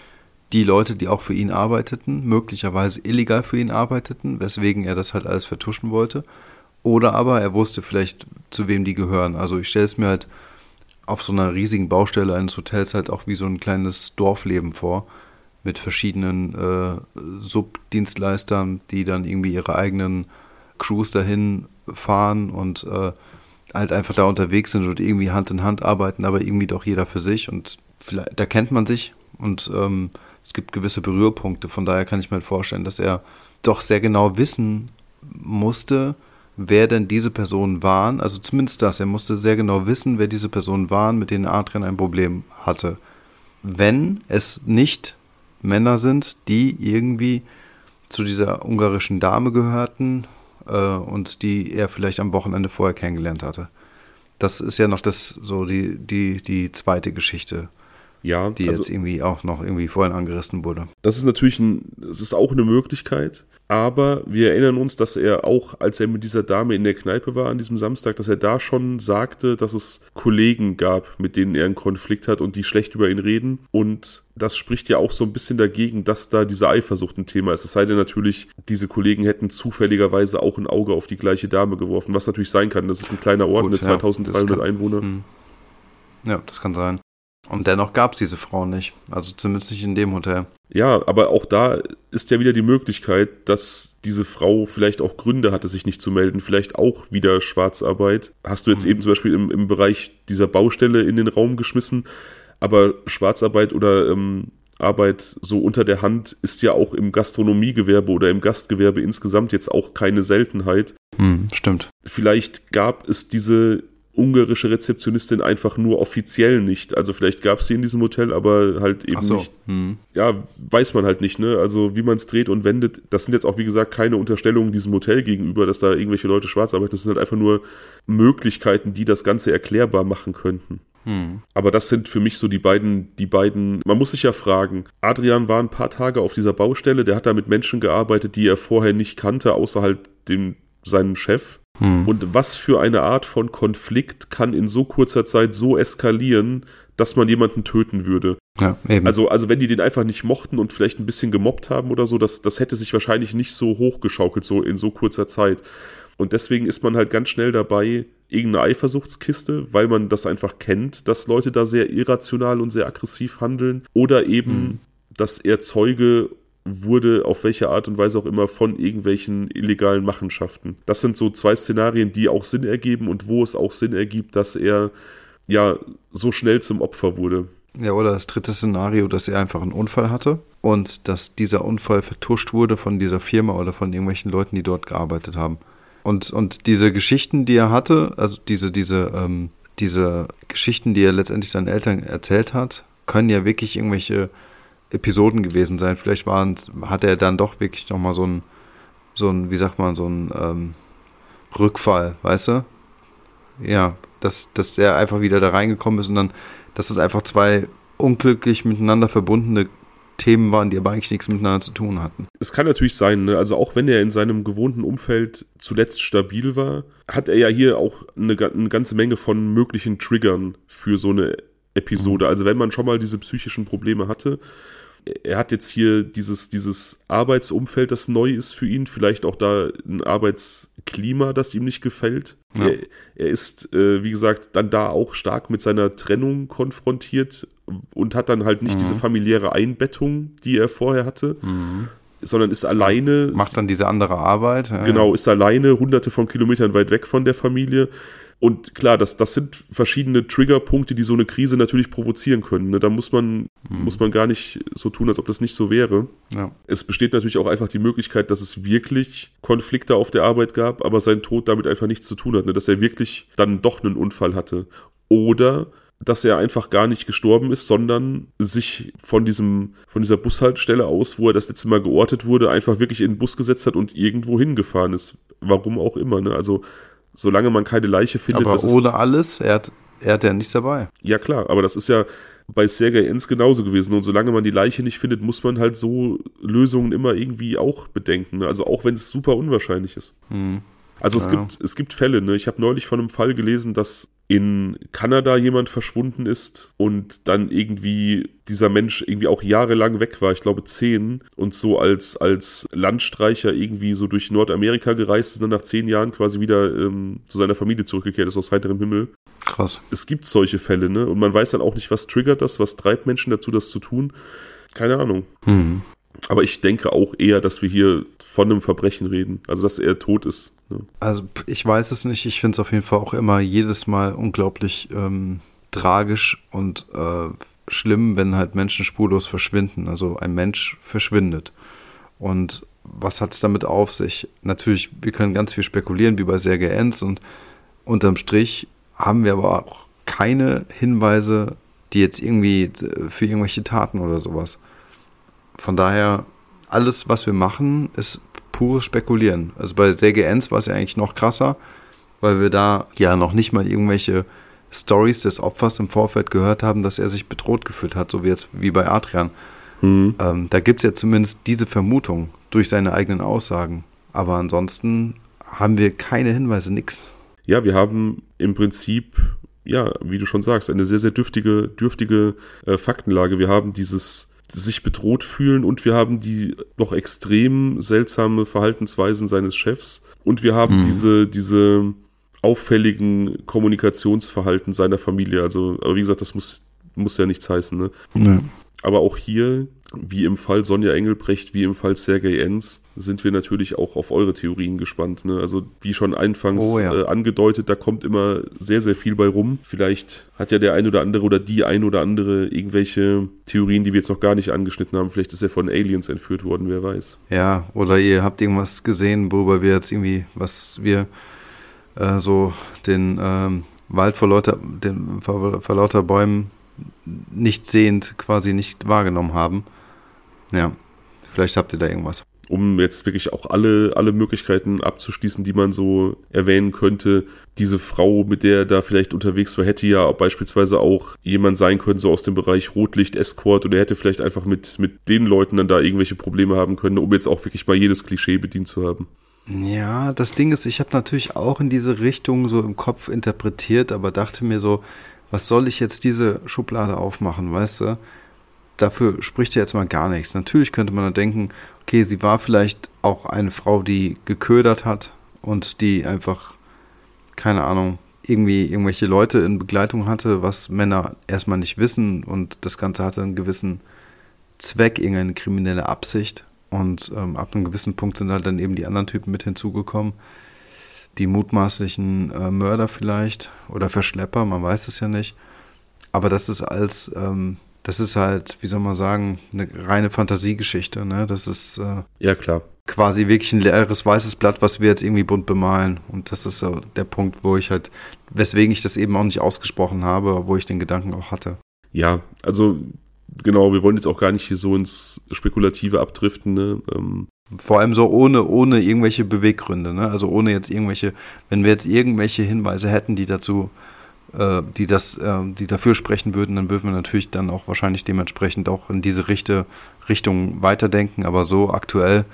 die Leute, die auch für ihn arbeiteten, möglicherweise illegal für ihn arbeiteten, weswegen er das halt alles vertuschen wollte. Oder aber er wusste vielleicht, zu wem die gehören. Also ich stelle es mir halt auf so einer riesigen Baustelle eines Hotels halt auch wie so ein kleines Dorfleben vor. Mit verschiedenen äh, Subdienstleistern, die dann irgendwie ihre eigenen Crews dahin fahren und äh, halt einfach da unterwegs sind und irgendwie Hand in Hand arbeiten, aber irgendwie doch jeder für sich. Und vielleicht, da kennt man sich und ähm, es gibt gewisse Berührpunkte. Von daher kann ich mir halt vorstellen, dass er doch sehr genau wissen musste, wer denn diese Personen waren. Also zumindest das. Er musste sehr genau wissen, wer diese Personen waren, mit denen Adrian ein Problem hatte. Wenn es nicht Männer sind, die irgendwie zu dieser ungarischen Dame gehörten äh, und die er vielleicht am Wochenende vorher kennengelernt hatte. Das ist ja noch das so die, die, die zweite Geschichte ja, die also, jetzt irgendwie auch noch irgendwie vorhin angerissen wurde. Das ist natürlich ein, das ist auch eine Möglichkeit. Aber wir erinnern uns, dass er auch, als er mit dieser Dame in der Kneipe war an diesem Samstag, dass er da schon sagte, dass es Kollegen gab, mit denen er einen Konflikt hat und die schlecht über ihn reden. Und das spricht ja auch so ein bisschen dagegen, dass da diese Eifersucht ein Thema ist. Es sei denn natürlich, diese Kollegen hätten zufälligerweise auch ein Auge auf die gleiche Dame geworfen, was natürlich sein kann. Das ist ein kleiner Ort Gut, mit 2300 kann, Einwohnern. Hm. Ja, das kann sein. Und dennoch gab es diese Frau nicht. Also zumindest nicht in dem Hotel. Ja, aber auch da ist ja wieder die Möglichkeit, dass diese Frau vielleicht auch Gründe hatte, sich nicht zu melden. Vielleicht auch wieder Schwarzarbeit. Hast du jetzt mhm. eben zum Beispiel im, im Bereich dieser Baustelle in den Raum geschmissen. Aber Schwarzarbeit oder ähm, Arbeit so unter der Hand ist ja auch im Gastronomiegewerbe oder im Gastgewerbe insgesamt jetzt auch keine Seltenheit. Hm, stimmt. Vielleicht gab es diese ungarische Rezeptionistin einfach nur offiziell nicht. Also vielleicht gab es sie in diesem Hotel, aber halt eben so. nicht. Hm. Ja, weiß man halt nicht, ne? Also wie man es dreht und wendet, das sind jetzt auch, wie gesagt, keine Unterstellungen diesem Hotel gegenüber, dass da irgendwelche Leute schwarz arbeiten. Das sind halt einfach nur Möglichkeiten, die das Ganze erklärbar machen könnten. Hm. Aber das sind für mich so die beiden, die beiden, man muss sich ja fragen, Adrian war ein paar Tage auf dieser Baustelle, der hat da mit Menschen gearbeitet, die er vorher nicht kannte, außer halt dem, seinem Chef. Hm. Und was für eine Art von Konflikt kann in so kurzer Zeit so eskalieren, dass man jemanden töten würde? Ja, eben. Also, also wenn die den einfach nicht mochten und vielleicht ein bisschen gemobbt haben oder so, das, das hätte sich wahrscheinlich nicht so hochgeschaukelt, so in so kurzer Zeit. Und deswegen ist man halt ganz schnell dabei, irgendeine Eifersuchtskiste, weil man das einfach kennt, dass Leute da sehr irrational und sehr aggressiv handeln. Oder eben, hm. dass er Zeuge wurde auf welche Art und Weise auch immer von irgendwelchen illegalen Machenschaften. Das sind so zwei Szenarien, die auch Sinn ergeben und wo es auch Sinn ergibt, dass er ja so schnell zum Opfer wurde. Ja, oder das dritte Szenario, dass er einfach einen Unfall hatte und dass dieser Unfall vertuscht wurde von dieser Firma oder von irgendwelchen Leuten, die dort gearbeitet haben. Und, und diese Geschichten, die er hatte, also diese, diese, ähm, diese Geschichten, die er letztendlich seinen Eltern erzählt hat, können ja wirklich irgendwelche Episoden gewesen sein. Vielleicht waren, hat er dann doch wirklich nochmal so ein, so ein, wie sagt man, so ein ähm, Rückfall, weißt du? Ja, dass, dass er einfach wieder da reingekommen ist und dann, dass es einfach zwei unglücklich miteinander verbundene Themen waren, die aber eigentlich nichts miteinander zu tun hatten. Es kann natürlich sein, ne? also auch wenn er in seinem gewohnten Umfeld zuletzt stabil war, hat er ja hier auch eine, eine ganze Menge von möglichen Triggern für so eine Episode. Mhm. Also wenn man schon mal diese psychischen Probleme hatte, er hat jetzt hier dieses, dieses Arbeitsumfeld, das neu ist für ihn, vielleicht auch da ein Arbeitsklima, das ihm nicht gefällt. Ja. Er, er, ist, äh, wie gesagt, dann da auch stark mit seiner Trennung konfrontiert und hat dann halt nicht mhm. diese familiäre Einbettung, die er vorher hatte. Mhm. Sondern ist alleine. Macht dann diese andere Arbeit. Ja, genau, ist alleine hunderte von Kilometern weit weg von der Familie und klar, das, das sind verschiedene Triggerpunkte, die so eine Krise natürlich provozieren können. Ne? Da muss man, mhm. muss man gar nicht so tun, als ob das nicht so wäre. Ja. Es besteht natürlich auch einfach die Möglichkeit, dass es wirklich Konflikte auf der Arbeit gab, aber sein Tod damit einfach nichts zu tun hat. Ne? Dass er wirklich dann doch einen Unfall hatte. Oder dass er einfach gar nicht gestorben ist, sondern sich von diesem, von dieser Bushaltestelle aus, wo er das letzte Mal geortet wurde, einfach wirklich in den Bus gesetzt hat und irgendwo hingefahren ist. Warum auch immer, ne? Also solange man keine Leiche findet. Aber ohne alles, er hat, er hat ja nichts dabei. Ja, klar, aber das ist ja bei Sergei Enz genauso gewesen. Und solange man die Leiche nicht findet, muss man halt so Lösungen immer irgendwie auch bedenken. Ne? Also auch wenn es super unwahrscheinlich ist. Hm. Also es, gibt, es gibt Fälle, ne? Ich habe neulich von einem Fall gelesen, dass in Kanada jemand verschwunden ist und dann irgendwie dieser Mensch irgendwie auch jahrelang weg war, ich glaube zehn, und so als, als Landstreicher irgendwie so durch Nordamerika gereist ist und dann nach zehn Jahren quasi wieder ähm, zu seiner Familie zurückgekehrt ist aus heiterem Himmel. Krass. Es gibt solche Fälle, ne? Und man weiß dann auch nicht, was triggert das, was treibt Menschen dazu, das zu tun. Keine Ahnung. Mhm. Aber ich denke auch eher, dass wir hier von einem Verbrechen reden. Also, dass er tot ist. Ne? Also, ich weiß es nicht. Ich finde es auf jeden Fall auch immer jedes Mal unglaublich ähm, tragisch und äh, schlimm, wenn halt Menschen spurlos verschwinden. Also, ein Mensch verschwindet. Und was hat es damit auf sich? Natürlich, wir können ganz viel spekulieren, wie bei Sergei Enz und unterm Strich haben wir aber auch keine Hinweise, die jetzt irgendwie für irgendwelche Taten oder sowas. Von daher, alles, was wir machen, ist pures Spekulieren. Also bei Enz war es ja eigentlich noch krasser, weil wir da ja noch nicht mal irgendwelche Stories des Opfers im Vorfeld gehört haben, dass er sich bedroht gefühlt hat, so wie jetzt wie bei Adrian. Mhm. Ähm, da gibt es ja zumindest diese Vermutung durch seine eigenen Aussagen. Aber ansonsten haben wir keine Hinweise, nix. Ja, wir haben im Prinzip, ja, wie du schon sagst, eine sehr, sehr dürftige, dürftige äh, Faktenlage. Wir haben dieses sich bedroht fühlen und wir haben die noch extrem seltsame Verhaltensweisen seines Chefs und wir haben mhm. diese, diese auffälligen Kommunikationsverhalten seiner Familie. Also, aber wie gesagt, das muss, muss ja nichts heißen, ne? Nee. Aber auch hier, wie im Fall Sonja Engelbrecht, wie im Fall Sergei Enz, sind wir natürlich auch auf eure Theorien gespannt. Ne? Also wie schon anfangs oh, ja. äh, angedeutet, da kommt immer sehr, sehr viel bei rum. Vielleicht hat ja der ein oder andere oder die ein oder andere irgendwelche Theorien, die wir jetzt noch gar nicht angeschnitten haben. Vielleicht ist er von Aliens entführt worden, wer weiß. Ja, oder ihr habt irgendwas gesehen, worüber wir jetzt irgendwie, was wir äh, so den ähm, Wald vor lauter, den, vor, vor lauter Bäumen nicht sehend quasi nicht wahrgenommen haben. Ja, vielleicht habt ihr da irgendwas. Um jetzt wirklich auch alle, alle Möglichkeiten abzuschließen, die man so erwähnen könnte. Diese Frau, mit der er da vielleicht unterwegs war, hätte ja beispielsweise auch jemand sein können, so aus dem Bereich Rotlicht-Escort oder er hätte vielleicht einfach mit, mit den Leuten dann da irgendwelche Probleme haben können, um jetzt auch wirklich mal jedes Klischee bedient zu haben. Ja, das Ding ist, ich habe natürlich auch in diese Richtung so im Kopf interpretiert, aber dachte mir so, was soll ich jetzt diese Schublade aufmachen, weißt du? Dafür spricht ja jetzt mal gar nichts. Natürlich könnte man dann denken, okay, sie war vielleicht auch eine Frau, die geködert hat und die einfach, keine Ahnung, irgendwie irgendwelche Leute in Begleitung hatte, was Männer erstmal nicht wissen und das Ganze hatte einen gewissen Zweck, irgendeine kriminelle Absicht. Und ähm, ab einem gewissen Punkt sind halt dann eben die anderen Typen mit hinzugekommen die mutmaßlichen äh, Mörder vielleicht oder Verschlepper, man weiß es ja nicht. Aber das ist als, ähm, das ist halt, wie soll man sagen, eine reine Fantasiegeschichte, ne? Das ist äh, ja klar. Quasi wirklich ein leeres weißes Blatt, was wir jetzt irgendwie bunt bemalen. Und das ist so der Punkt, wo ich halt, weswegen ich das eben auch nicht ausgesprochen habe, wo ich den Gedanken auch hatte. Ja, also genau, wir wollen jetzt auch gar nicht hier so ins Spekulative abdriften. Ne? Ähm, vor allem so ohne, ohne irgendwelche Beweggründe, ne? Also ohne jetzt irgendwelche, wenn wir jetzt irgendwelche Hinweise hätten, die dazu, die das, äh, die dafür sprechen würden, dann würden wir natürlich dann auch wahrscheinlich dementsprechend auch in diese Richte, Richtung weiterdenken. Aber so aktuell,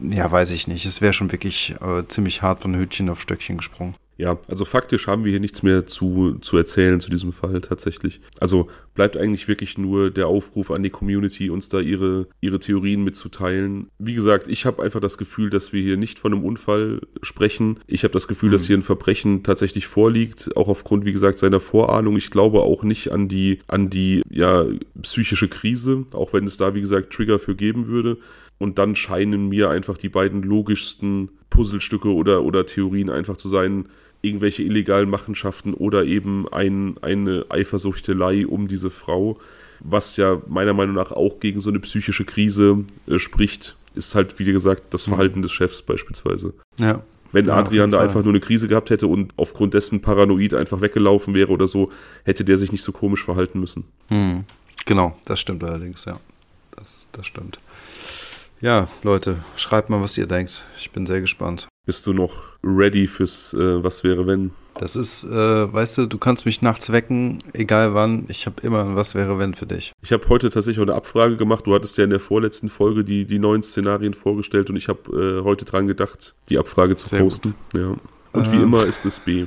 ja, weiß ich nicht. Es wäre schon wirklich äh, ziemlich hart von Hütchen auf Stöckchen gesprungen. Ja, also faktisch haben wir hier nichts mehr zu, zu erzählen zu diesem Fall tatsächlich. Also bleibt eigentlich wirklich nur der Aufruf an die Community, uns da ihre, ihre Theorien mitzuteilen. Wie gesagt, ich habe einfach das Gefühl, dass wir hier nicht von einem Unfall sprechen. Ich habe das Gefühl, mhm. dass hier ein Verbrechen tatsächlich vorliegt, auch aufgrund, wie gesagt, seiner Vorahnung. Ich glaube auch nicht an die, an die, ja, psychische Krise, auch wenn es da, wie gesagt, Trigger für geben würde. Und dann scheinen mir einfach die beiden logischsten Puzzlestücke oder, oder Theorien einfach zu sein, irgendwelche illegalen Machenschaften oder eben ein, eine Eifersuchtelei um diese Frau, was ja meiner Meinung nach auch gegen so eine psychische Krise äh, spricht, ist halt, wie gesagt, das Verhalten des Chefs beispielsweise. Ja. Wenn ja, Adrian da einfach nur eine Krise gehabt hätte und aufgrund dessen paranoid einfach weggelaufen wäre oder so, hätte der sich nicht so komisch verhalten müssen. Hm. Genau, das stimmt allerdings, ja. Das, das stimmt. Ja, Leute, schreibt mal, was ihr denkt. Ich bin sehr gespannt. Bist du noch ready fürs äh, Was wäre wenn? Das ist, äh, weißt du, du kannst mich nachts wecken, egal wann. Ich habe immer ein Was wäre wenn für dich. Ich habe heute tatsächlich auch eine Abfrage gemacht. Du hattest ja in der vorletzten Folge die, die neuen Szenarien vorgestellt und ich habe äh, heute dran gedacht, die Abfrage zu Sehr posten. Ja. Und ähm. wie immer ist es B.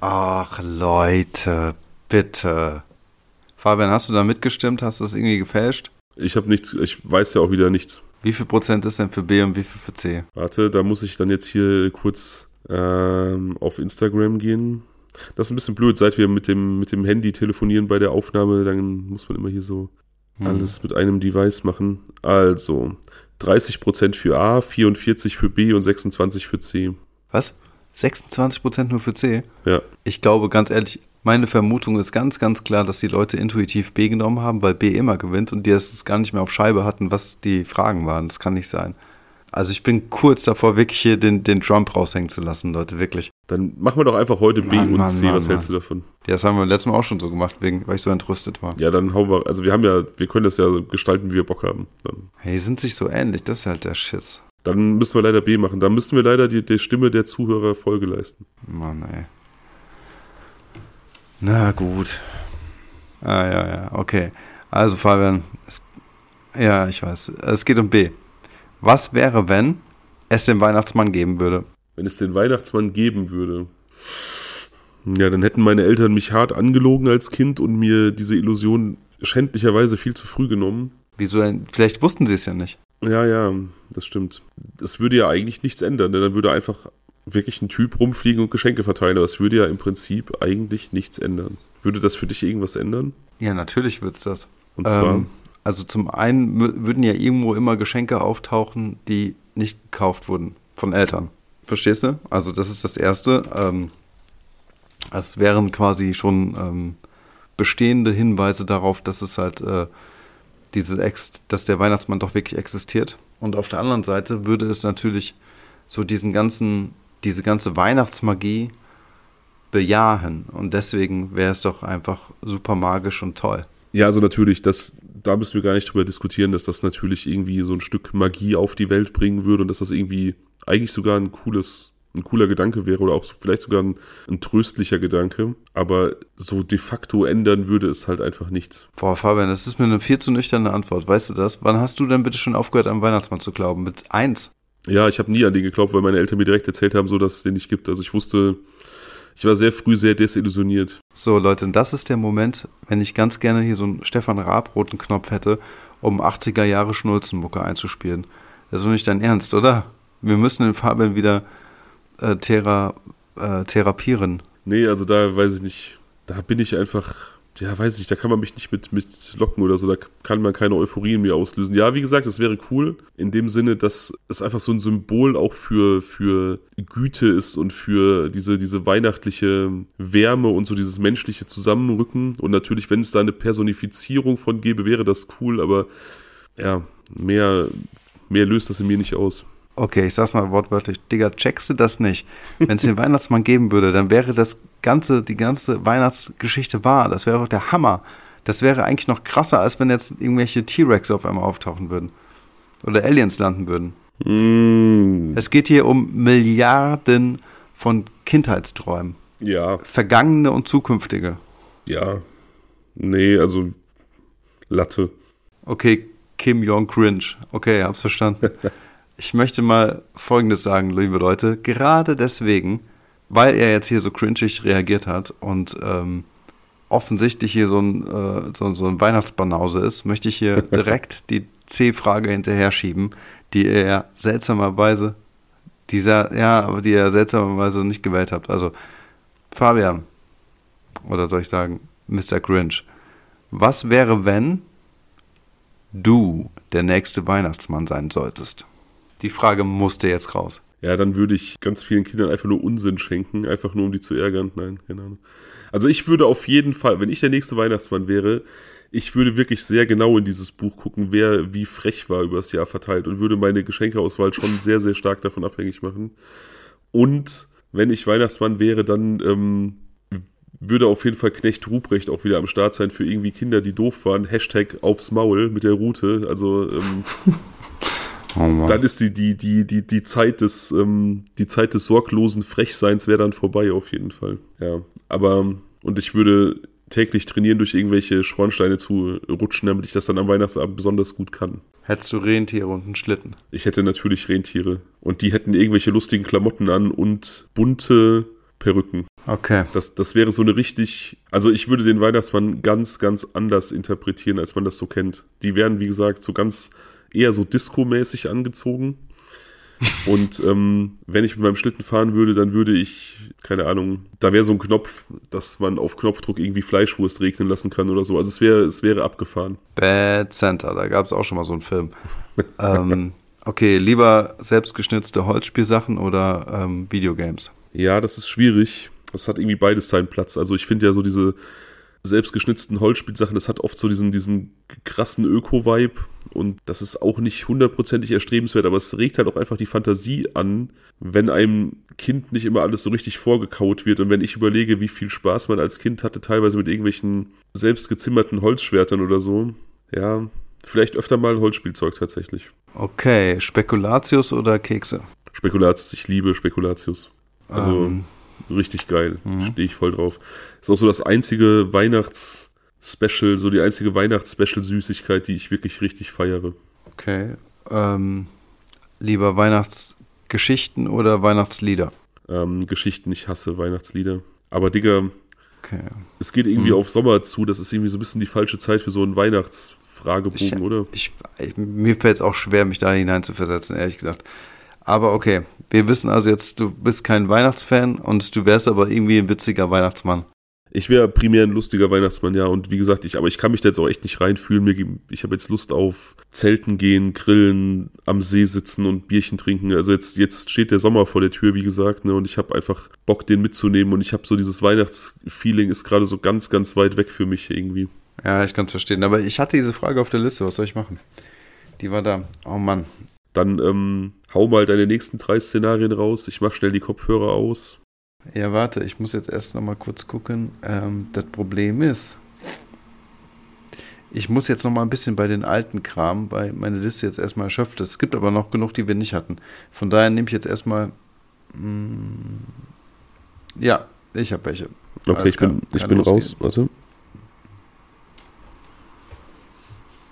Ach, Leute, bitte. Fabian, hast du da mitgestimmt? Hast du das irgendwie gefälscht? Ich habe nichts, ich weiß ja auch wieder nichts. Wie viel Prozent ist denn für B und wie viel für C? Warte, da muss ich dann jetzt hier kurz ähm, auf Instagram gehen. Das ist ein bisschen blöd, seit wir mit dem, mit dem Handy telefonieren bei der Aufnahme, dann muss man immer hier so hm. alles mit einem Device machen. Also, 30% für A, 44 für B und 26 für C. Was? 26% nur für C? Ja. Ich glaube, ganz ehrlich, Meine Vermutung ist ganz, ganz klar, dass die Leute intuitiv B genommen haben, weil B immer gewinnt und die es gar nicht mehr auf Scheibe hatten, was die Fragen waren. Das kann nicht sein. Also ich bin kurz davor, wirklich hier den, den Trump raushängen zu lassen, Leute, wirklich. Dann machen wir doch einfach heute B Mann, und Mann, C. Mann, Was hältst du davon? Ja, das haben wir letztes Mal auch schon so gemacht, wegen, weil ich so entrüstet war. Ja, dann hauen wir, also wir haben ja, wir können das ja gestalten, wie wir Bock haben. Dann, Hey, sind sich so ähnlich, das ist halt der Schiss. dann müssen wir leider B machen. Dann müssen wir leider die, die Stimme der Zuhörer Folge leisten. Mann, ey. Na gut. Ah, ja, ja, okay. Also, Fabian, es, ja, ich weiß. Es geht um B. Was wäre, wenn es den Weihnachtsmann geben würde? Wenn es den Weihnachtsmann geben würde. Ja, dann hätten meine Eltern mich hart angelogen als Kind und mir diese Illusion schändlicherweise viel zu früh genommen. Wieso denn? Vielleicht wussten sie es ja nicht. Ja, ja, das stimmt. Das würde ja eigentlich nichts ändern, denn dann würde einfach wirklich ein Typ rumfliegen und Geschenke verteilen. Aber es würde ja im Prinzip eigentlich nichts ändern. Würde das für dich irgendwas ändern? Ja, natürlich wird's das. Und zwar, Ähm, also zum einen würden ja irgendwo immer Geschenke auftauchen, die nicht gekauft wurden von Eltern. Verstehst du? Also das ist das Erste. Ähm, es wären quasi schon ähm, bestehende Hinweise darauf, dass es halt äh, diese Ex dass der Weihnachtsmann doch wirklich existiert. Und auf der anderen Seite würde es natürlich so diesen ganzen, diese ganze Weihnachtsmagie bejahen. Und deswegen wäre es doch einfach super magisch und toll. ja, also natürlich, das, da müssen wir gar nicht drüber diskutieren, dass das natürlich irgendwie so ein Stück Magie auf die Welt bringen würde und dass das irgendwie eigentlich sogar ein cooles, ein cooler Gedanke wäre oder auch vielleicht sogar ein, ein tröstlicher Gedanke. Aber so de facto ändern würde es halt einfach nichts. Boah, Fabian, das ist mir eine viel zu nüchterne Antwort. Weißt du das? Wann hast du denn bitte schon aufgehört, am Weihnachtsmann zu glauben? Mit eins? Ja, ich habe nie an den geglaubt, weil meine Eltern mir direkt erzählt haben, so dass es den nicht gibt. Also ich wusste, ich war sehr früh sehr desillusioniert. So, Leute, das ist der Moment, wenn ich ganz gerne hier so einen Stefan Raab-roten Knopf hätte, um 80er Jahre Schnulzenmucke einzuspielen. Das ist doch nicht dein Ernst, oder? Wir müssen den Fabian wieder äh, thera äh, therapieren. Nee, also da weiß ich nicht, da bin ich einfach, ja, weiß ich nicht, da kann man mich nicht mit, mit locken oder so, da kann man keine Euphorie in mir auslösen. Ja, wie gesagt, das wäre cool, in dem Sinne, dass es einfach so ein Symbol auch für, für Güte ist und für diese, diese weihnachtliche Wärme und so dieses menschliche Zusammenrücken. Und natürlich, wenn es da eine Personifizierung von gäbe, wäre das cool, aber ja, mehr, mehr löst das in mir nicht aus. Okay, ich sag's mal wortwörtlich. Digga, checkst du das nicht? Wenn es den Weihnachtsmann geben würde, dann wäre das ganze, die ganze Weihnachtsgeschichte wahr. Das wäre doch der Hammer. Das wäre eigentlich noch krasser, als wenn jetzt irgendwelche T-Rex auf einmal auftauchen würden. Oder Aliens landen würden. Mm, Es geht hier um Milliarden von Kindheitsträumen. ja, Vergangene und zukünftige. ja. Nee, also Latte. Okay, Kim Jong Cringe. Okay, hab's verstanden. Ich möchte mal Folgendes sagen, liebe Leute. Gerade deswegen, weil er jetzt hier so cringig reagiert hat und ähm, offensichtlich hier so ein, äh, so, so ein Weihnachtsbanause ist, möchte ich hier direkt die C-Frage hinterher schieben, die er seltsamerweise, dieser, ja, aber die er seltsamerweise nicht gewählt hat. Also, Fabian, oder soll ich sagen, Mr. Cringe, was wäre, wenn du der nächste Weihnachtsmann sein solltest? Die Frage musste jetzt raus. Ja, dann würde ich ganz vielen Kindern einfach nur Unsinn schenken, einfach nur um die zu ärgern. Nein, keine Ahnung. Also ich würde auf jeden Fall, wenn ich der nächste Weihnachtsmann wäre, ich würde wirklich sehr genau in dieses Buch gucken, wer wie frech war übers Jahr verteilt und würde meine Geschenkeauswahl schon sehr, sehr stark davon abhängig machen. Und wenn ich Weihnachtsmann wäre, dann ähm, würde auf jeden Fall Knecht Ruprecht auch wieder am Start sein für irgendwie Kinder, die doof waren. Hashtag aufs Maul mit der Route. Also ähm, Oh dann ist die, die, die, die, die Zeit des, ähm, die Zeit des sorglosen Frechseins wäre dann vorbei auf jeden Fall. Ja. Aber, und ich würde täglich trainieren, durch irgendwelche Schornsteine zu rutschen, damit ich das dann am Weihnachtsabend besonders gut kann. Hättest du Rentiere und einen Schlitten? Ich hätte natürlich Rentiere. Und die hätten irgendwelche lustigen Klamotten an und bunte Perücken. Okay. Das, das wäre so eine richtig. Also ich würde den Weihnachtsmann ganz, ganz anders interpretieren, als man das so kennt. Die wären, wie gesagt, so ganz eher so Disco-mäßig angezogen. Und ähm, wenn ich mit meinem Schlitten fahren würde, dann würde ich, keine Ahnung, da wäre so ein Knopf, dass man auf Knopfdruck irgendwie Fleischwurst regnen lassen kann oder so. Also es wäre, es wäre abgefahren. Bad Center, da gab es auch schon mal so einen Film. ähm, okay, lieber selbstgeschnitzte Holzspielsachen oder ähm, Videogames? Ja, das ist schwierig. Das hat irgendwie beides seinen Platz. Also ich finde ja so diese selbstgeschnitzten Holzspielsachen, das hat oft so diesen, diesen krassen Öko-Vibe und das ist auch nicht hundertprozentig erstrebenswert, aber es regt halt auch einfach die Fantasie an, wenn einem Kind nicht immer alles so richtig vorgekaut wird und wenn ich überlege, wie viel Spaß man als Kind hatte, teilweise mit irgendwelchen selbstgezimmerten Holzschwertern oder so, ja, vielleicht öfter mal Holzspielzeug tatsächlich. Okay, Spekulatius oder Kekse? Spekulatius, ich liebe Spekulatius. Also ähm, richtig geil, mhm. stehe ich voll drauf. Ist auch so das einzige Weihnachts-Special, so die einzige Weihnachts-Special-Süßigkeit, die ich wirklich richtig feiere. Okay, ähm, lieber Weihnachtsgeschichten oder Weihnachtslieder? Ähm, Geschichten, ich hasse Weihnachtslieder. Aber Digga, okay. es geht irgendwie mhm. auf Sommer zu, das ist irgendwie so ein bisschen die falsche Zeit für so einen Weihnachtsfragebogen, ich, oder? Ich, ich, mir fällt es auch schwer, mich da hinein zu versetzen, ehrlich gesagt. Aber okay, wir wissen also jetzt, du bist kein Weihnachtsfan und du wärst aber irgendwie ein witziger Weihnachtsmann. Ich wäre primär ein lustiger Weihnachtsmann, ja. Und wie gesagt, ich, aber ich kann mich da jetzt auch echt nicht reinfühlen. ich habe jetzt Lust auf Zelten gehen, grillen, am See sitzen und Bierchen trinken. Also jetzt, jetzt steht der Sommer vor der Tür, wie gesagt, ne? Und ich habe einfach Bock, den mitzunehmen. Und ich habe so dieses Weihnachtsfeeling ist gerade so ganz, ganz weit weg für mich irgendwie. Ja, ich kann es verstehen. Aber ich hatte diese Frage auf der Liste. Was soll ich machen? Die war da. Oh Mann. Dann ähm, hau mal deine nächsten drei Szenarien raus. Ich mach schnell die Kopfhörer aus. Ja, warte, ich muss jetzt erst noch mal kurz gucken. Ähm, das Problem ist, ich muss jetzt noch mal ein bisschen bei den alten Kram, weil meine Liste jetzt erstmal erschöpft ist. Es gibt aber noch genug, die wir nicht hatten. Von daher nehme ich jetzt erstmal. Mm, ja, ich habe welche. Okay, Alles ich bin, ich bin raus. Warte.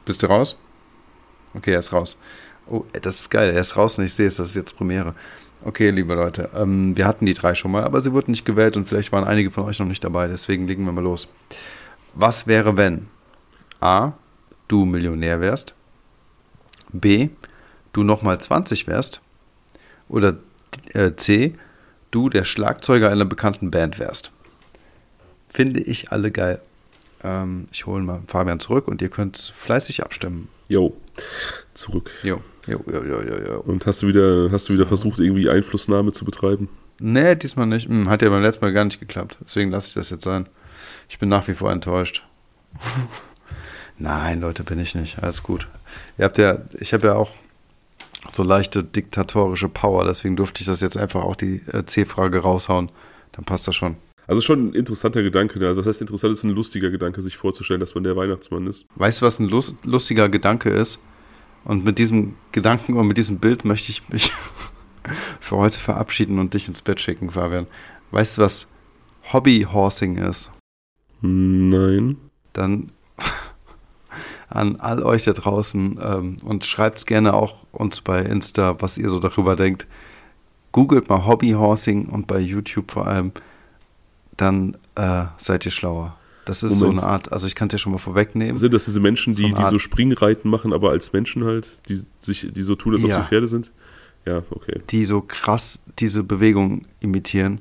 Bist du raus? Okay, er ist raus. Oh, das ist geil. Er ist raus und ich sehe es. Das ist jetzt Premiere. Okay, liebe Leute. Ähm, wir hatten die drei schon mal, aber sie wurden nicht gewählt und vielleicht waren einige von euch noch nicht dabei. Deswegen legen wir mal los. Was wäre, wenn A. Du Millionär wärst? B. Du nochmal 20 wärst? Oder äh, C. Du der Schlagzeuger einer bekannten Band wärst? Finde ich alle geil. Ähm, ich hole mal Fabian zurück und ihr könnt fleißig abstimmen. Jo, zurück. Jo. Jo, jo, jo, jo, jo. Und hast du wieder, hast du wieder versucht, irgendwie Einflussnahme zu betreiben? Nee, diesmal nicht. Hm, hat ja beim letzten Mal gar nicht geklappt. Deswegen lasse ich das jetzt sein. Ich bin nach wie vor enttäuscht. Nein, Leute, bin ich nicht. Alles gut. Ihr habt ja, ich habe ja auch so leichte diktatorische Power, deswegen durfte ich das jetzt einfach auch die äh, C-Frage raushauen. Dann passt das schon. Also schon ein interessanter Gedanke. Ne? Also das heißt, interessant ist ein lustiger Gedanke, sich vorzustellen, dass man der Weihnachtsmann ist. Weißt du, was ein lustiger Gedanke ist? Und mit diesem Gedanken und mit diesem Bild möchte ich mich für heute verabschieden und dich ins Bett schicken, Fabian. Weißt du, was Hobbyhorsing ist? Nein. Dann an all euch da draußen ähm, und schreibt es gerne auch uns bei Insta, was ihr so darüber denkt. Googelt mal Hobbyhorsing und bei YouTube vor allem, dann äh, seid ihr schlauer. Das ist Moment. so eine Art, also ich kann es ja schon mal vorwegnehmen. Sind das diese Menschen, die so, die so Springreiten machen, aber als Menschen halt, die sich, die so tun, als ob ja. sie Pferde sind? Ja, okay. Die so krass diese Bewegung imitieren.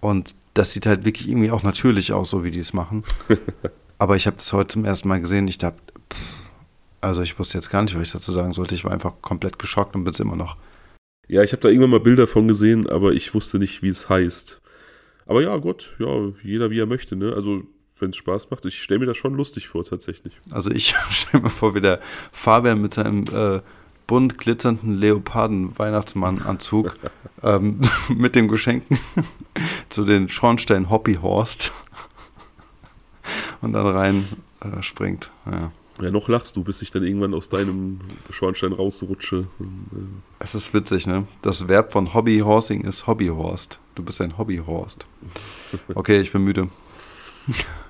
Und das sieht halt wirklich irgendwie auch natürlich aus, so wie die es machen. aber ich habe das heute zum ersten Mal gesehen. Ich dachte, also ich wusste jetzt gar nicht, was ich dazu sagen sollte. Ich war einfach komplett geschockt und bin es immer noch. Ja, ich habe da irgendwann mal Bilder von gesehen, aber ich wusste nicht, wie es heißt. Aber ja, Gott, ja, jeder wie er möchte, ne? Also wenn es Spaß macht. Ich stelle mir das schon lustig vor, tatsächlich. Also ich stelle mir vor, wie der Fabian mit seinem äh, bunt glitzernden Leoparden-Weihnachtsmann-Anzug ähm, mit dem Geschenken zu den Schornstein Hoppy Horst und dann rein äh, springt. Ja. Ja, noch lachst du, bis ich dann irgendwann aus deinem Schornstein rausrutsche. Es ist witzig, ne? Das Verb von Hobbyhorsing ist Hobbyhorst. Du bist ein Hobbyhorst. Okay, ich bin müde.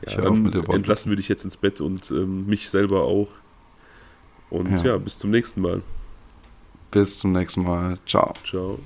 Ja, dann entlassen wir dich jetzt ins Bett und ähm, mich selber auch. Und ja. ja, bis zum nächsten Mal. Bis zum nächsten Mal. Ciao. Ciao.